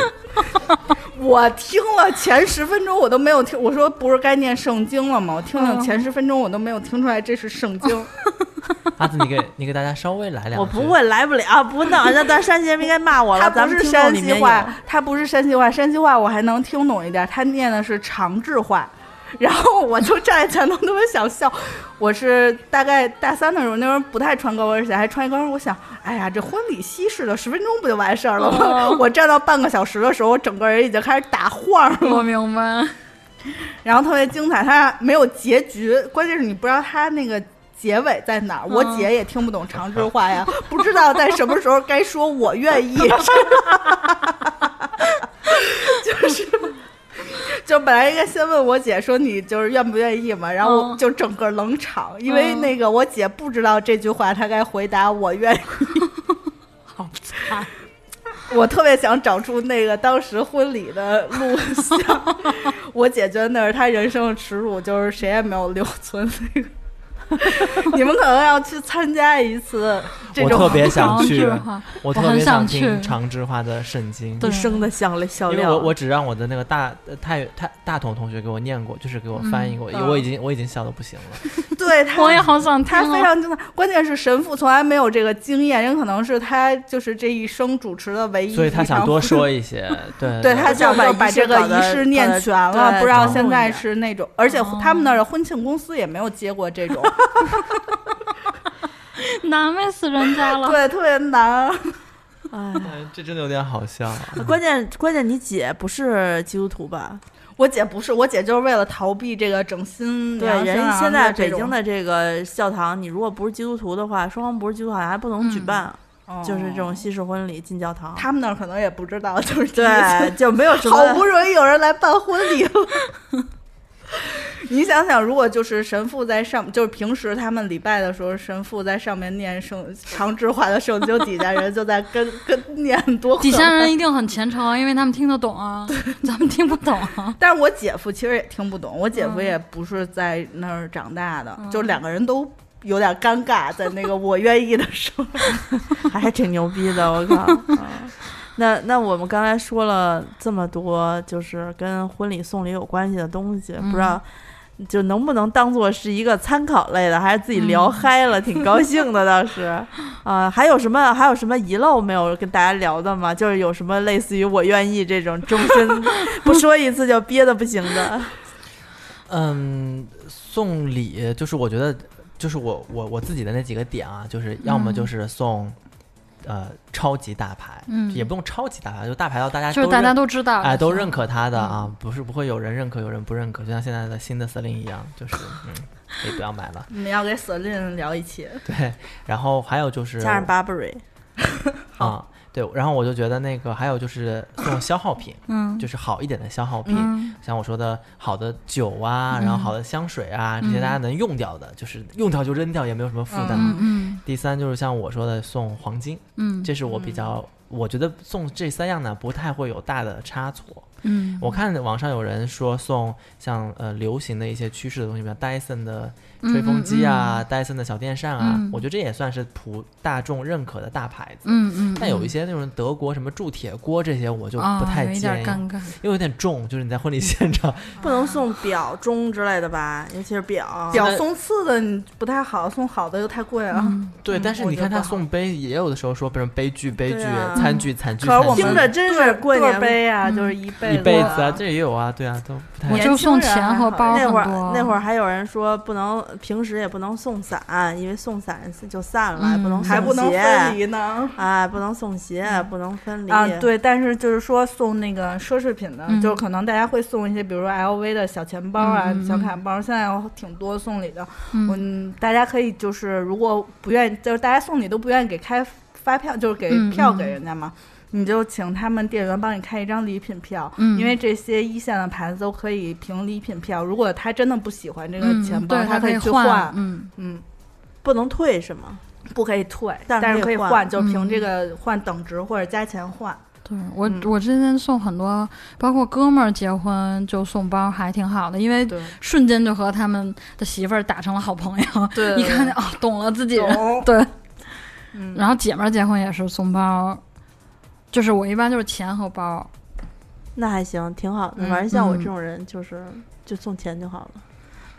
我听了前十分钟，我都没有听。我说不是该念圣经了吗？我听了前十分钟，我都没有听出来这是圣经。阿紫，你给你给大家稍微来两句。我不会来不了，不弄。那咱山西人应该骂我了。他不是山西话，他不是山西话，山西话我还能听懂一点。他念的是长治话。然后我就站在前头，特别想笑。我是大概大三的时候，那时候不太穿高跟鞋，还穿一高跟。我想，哎呀，这婚礼西式的十分钟不就完事儿了吗？我站到半个小时的时候，我整个人已经开始打晃了。我明白。然后特别精彩，它没有结局，关键是你不知道它那个结尾在哪儿。我姐也听不懂长治话呀，不知道在什么时候该说我愿意。就是。就本来应该先问我姐说你就是愿不愿意嘛，然后就整个冷场，因为那个我姐不知道这句话，她该回答我愿意。好惨！我特别想找出那个当时婚礼的录像，我姐觉得那是她人生的耻辱，就是谁也没有留存那个。你们可能要去参加一次这种我特别想去，我特别想听长治话的圣经，一生的笑泪笑料。因为我我只让我的那个大太太大同同学给我念过，就是给我翻译过，我已经我已经笑的不行了。对，我也好想听，他非常精彩。关键是神父从来没有这个经验，也可能是他就是这一生主持的唯一，所以他想多说一些。对，对他想把这个仪式念全了，不知道现在是那种，而且他们那儿的婚庆公司也没有接过这种。难为死人家了，对，特别难。哎，这真的有点好笑。关键关键，你姐不是基督徒吧？我姐不是，我姐就是为了逃避这个整新。对，人现在北京的这个教堂，你如果不是基督徒的话，双方不是基督徒，好像还不能举办，就是这种西式婚礼进教堂。他们那儿可能也不知道，就是对，就没有什么。好不容易有人来办婚礼了。你想想，如果就是神父在上，就是平时他们礼拜的时候，神父在上面念圣长治话的圣经，底下人就在跟跟念多。底下人一定很虔诚，因为他们听得懂啊，咱们听不懂。但是我姐夫其实也听不懂，我姐夫也不是在那儿长大的，就两个人都有点尴尬，在那个我愿意的时候，还挺牛逼的，我靠。那那我们刚才说了这么多，就是跟婚礼送礼有关系的东西，不知道就能不能当做是一个参考类的，还是自己聊嗨了，挺高兴的倒是。啊，还有什么还有什么遗漏没有跟大家聊的吗？就是有什么类似于我愿意这种终身不说一次就憋的不行的。嗯，送礼就是我觉得就是我我我自己的那几个点啊，就是要么就是送。呃，超级大牌，嗯，也不用超级大牌，就大牌到大家就是大家都知道，哎，都认可他的啊，不是不会有人认可，有人不认可，就像现在的新的司令一样，就是 嗯，可以不要买了。你们要给司令聊一期。对，然后还有就是加上 Burberry，啊。对，然后我就觉得那个还有就是送消耗品，嗯，就是好一点的消耗品，像我说的好的酒啊，然后好的香水啊，这些大家能用掉的，就是用掉就扔掉，也没有什么负担。嗯，第三就是像我说的送黄金，嗯，这是我比较，我觉得送这三样呢不太会有大的差错。嗯，我看网上有人说送像呃流行的一些趋势的东西，比如戴森的。吹风机啊，戴森的小电扇啊，我觉得这也算是普大众认可的大牌子。嗯嗯。但有一些那种德国什么铸铁锅这些，我就不太建议，因为有点重，就是你在婚礼现场 不能送表、钟之类的吧，尤其是表。表送次的你不太好，送好的又太贵了。对，但是你看他送杯，也有的时候说，比如杯具、杯具、餐具、餐具。可是我听着真是贵杯啊，就是一辈一辈子啊，这也有啊，对啊，都不太。我就送钱和包那会儿那会儿还有人说不能。平时也不能送伞，因为送伞就散了，不能还不能分离呢。哎，不能送鞋，不能分离啊。对，但是就是说送那个奢侈品的，就是可能大家会送一些，比如说 LV 的小钱包啊、小卡包，现在有挺多送礼的。嗯，大家可以就是如果不愿意，就是大家送礼都不愿意给开发票，就是给票给人家嘛。你就请他们店员帮你开一张礼品票，因为这些一线的牌子都可以凭礼品票。如果他真的不喜欢这个钱包，他可以去换。嗯嗯，不能退是吗？不可以退，但是可以换，就凭这个换等值或者加钱换。对我，我之前送很多，包括哥们儿结婚就送包，还挺好的，因为瞬间就和他们的媳妇儿打成了好朋友。对，一看哦，懂了自己人。对，然后姐们儿结婚也是送包。就是我一般就是钱和包，那还行，挺好的。反正像我这种人，就是就送钱就好了，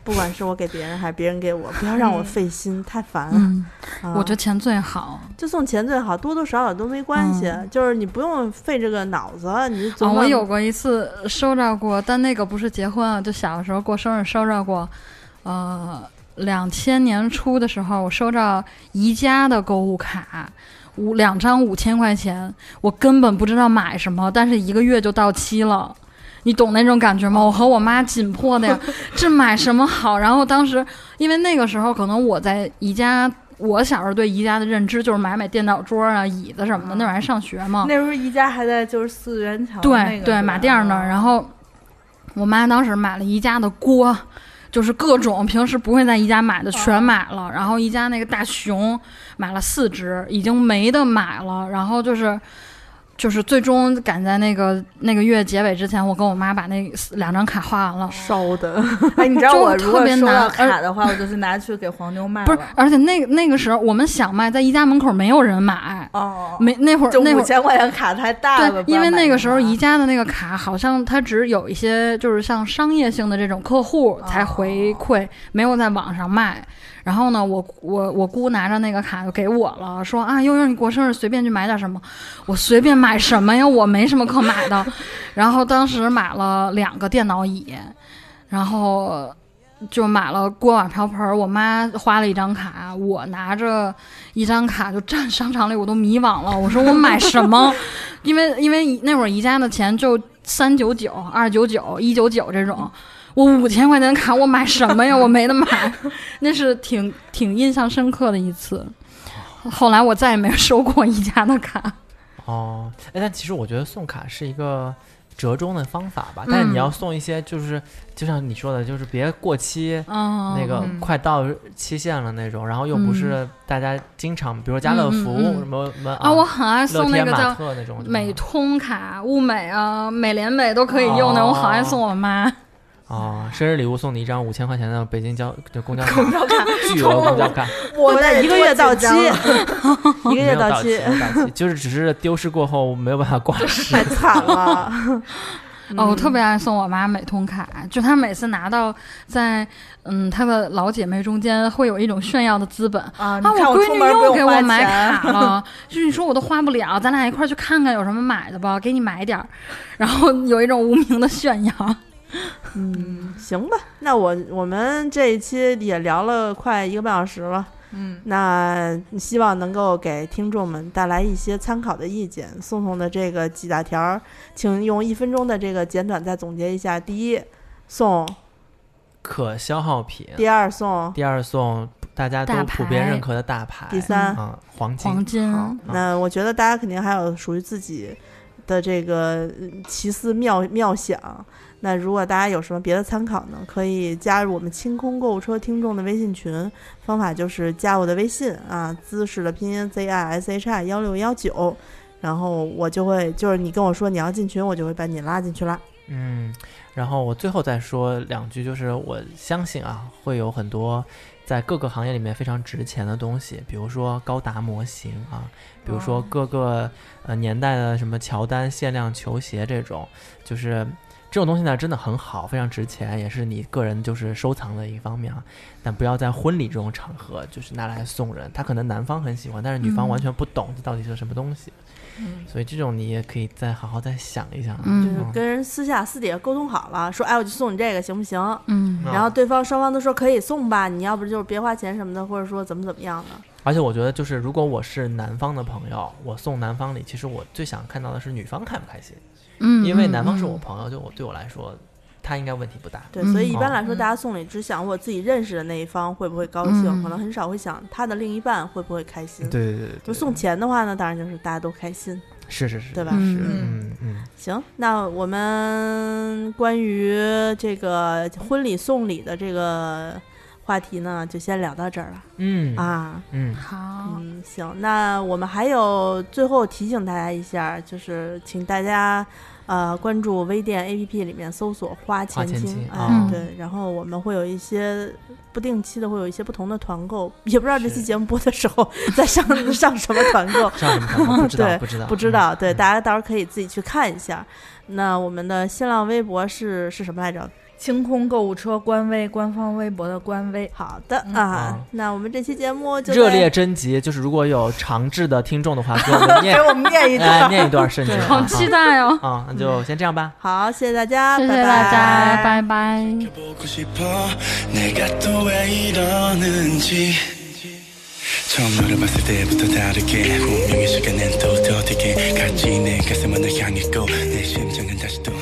不管是我给别人还是别人给我，不要让我费心，太烦了。我觉得钱最好，就送钱最好，多多少少都没关系，就是你不用费这个脑子。你啊，我有过一次收着过，但那个不是结婚啊，就小的时候过生日收着过。呃，两千年初的时候，我收到宜家的购物卡。五两张五千块钱，我根本不知道买什么，但是一个月就到期了，你懂那种感觉吗？我和我妈紧迫的呀，这买什么好？然后当时因为那个时候可能我在宜家，我小时候对宜家的认知就是买买电脑桌啊、椅子什么的，那会儿还上学嘛。那时候宜家还在就是四元桥对对马甸那儿，然后我妈当时买了宜家的锅。就是各种平时不会在宜家买的全买了，然后宜家那个大熊买了四只，已经没得买了，然后就是。就是最终赶在那个那个月结尾之前，我跟我妈把那两张卡花完了。烧的，哎，你知道我如果收到卡的话，我就是拿去给黄牛卖。不是，而且那个那个时候我们想卖，在宜家门口没有人买。哦。没那会儿那会儿五千块钱卡太大了。对，因为那个时候宜家的那个卡好像它只有一些就是像商业性的这种客户才回馈，没有在网上卖。然后呢，我我我姑拿着那个卡就给我了，说啊悠悠你过生日随便去买点什么，我随便买什么呀？我没什么可买的。然后当时买了两个电脑椅，然后就买了锅碗瓢盆。我妈花了一张卡，我拿着一张卡就站商场里，我都迷惘了。我说我买什么？因为因为那会儿宜家的钱就三九九、二九九、一九九这种。我五千块钱卡，我买什么呀？我没得买，那是挺挺印象深刻的一次。后来我再也没有收过宜家的卡。哦，哎，但其实我觉得送卡是一个折中的方法吧。但是你要送一些，就是就像你说的，就是别过期，那个快到期限了那种，然后又不是大家经常，比如家乐福什么什么啊，我很爱送那个叫美通卡、物美啊、美联美都可以用的，我好爱送我妈。哦，生日礼物送你一张五千块钱的北京交就公交卡，公交卡，巨额公交卡，我的一个月 到期，一个月到期，就是只是丢失过后没有办法挂失。太惨了。哦，我特别爱送我妈美通卡，就她每次拿到在嗯她的老姐妹中间会有一种炫耀的资本。啊！啊，我闺女又给我买卡了，就是你说我都花不了，咱俩一块儿去看看有什么买的吧，给你买点儿，然后有一种无名的炫耀。嗯，行吧，那我我们这一期也聊了快一个半小时了。嗯，那希望能够给听众们带来一些参考的意见。宋宋的这个几大条儿，请用一分钟的这个简短再总结一下：第一，送；可消耗品，第二，送；第二送大家都普遍认可的大牌，第三啊，黄金，黄金，好，那我觉得大家肯定还有属于自己的这个呃奇思妙妙想。那如果大家有什么别的参考呢，可以加入我们清空购物车听众的微信群，方法就是加我的微信啊，姿势的拼音 z i s h i 幺六幺九，然后我就会就是你跟我说你要进群，我就会把你拉进去啦。嗯，然后我最后再说两句，就是我相信啊，会有很多在各个行业里面非常值钱的东西，比如说高达模型啊，比如说哦各个呃年代的什么乔丹限量球鞋这种，就是这种东西呢，真的很好，非常值钱，也是你个人就是收藏的一方面啊。但不要在婚礼这种场合就是拿来送人，他可能男方很喜欢，但是女方嗯完全不懂这到底是什么东西，嗯所以这种你也可以再好好再想一想啊。就嗯是跟人私下私底下沟通好了，说哎我就送你这个行不行？嗯嗯然后对方双方都说可以送吧，你要不就是别花钱什么的，或者说怎么怎么样的。而且我觉得，就是如果我是男方的朋友，我送男方礼，其实我最想看到的是女方开不开心，嗯，因为男方是嗯我朋友，就我对我来说，他应该问题不大。对，所以一般哦来说，嗯大家送礼只想我自己认识的那一方会不会高兴，嗯可能很少会想他的另一半会不会开心。对对对就送钱的话呢，当然就是大家都开心，是是是，对吧？嗯是。嗯嗯，行，那我们关于这个婚礼送礼的这个话题呢，就先聊到这儿了、嗯。啊。嗯。好，嗯，行，那我们还有最后提醒大家一下，就是请大家呃关注微店 APP 里面搜索“花钱花钱精”，哎，精哦对，然后我们会有一些不定期的会有一些不同的团购，也不知道这期节目播的时候在上上什么团购，上什么团购不知道对不知道。不知道，对，嗯。大家到时候可以自己去看一下。那我们的新浪微博是是什么来着？清空购物车官微官方微博的官微。好的嗯啊啊，那我们这期节目就在热烈征集，就是如果有长治的听众的话，给我们念给我们念一哎段。念一段圣经对，好期待哦！啊！那就先这样吧。好，谢谢大家，拜谢谢大家，拜拜拜。 보고 싶어 내가 또 왜 이러는지 처음 너를 봤을 때부터 다르게 분명히 시간은 또 더디게 같이 내 가슴은 널 향했고 내 심장은 다시 또 뛰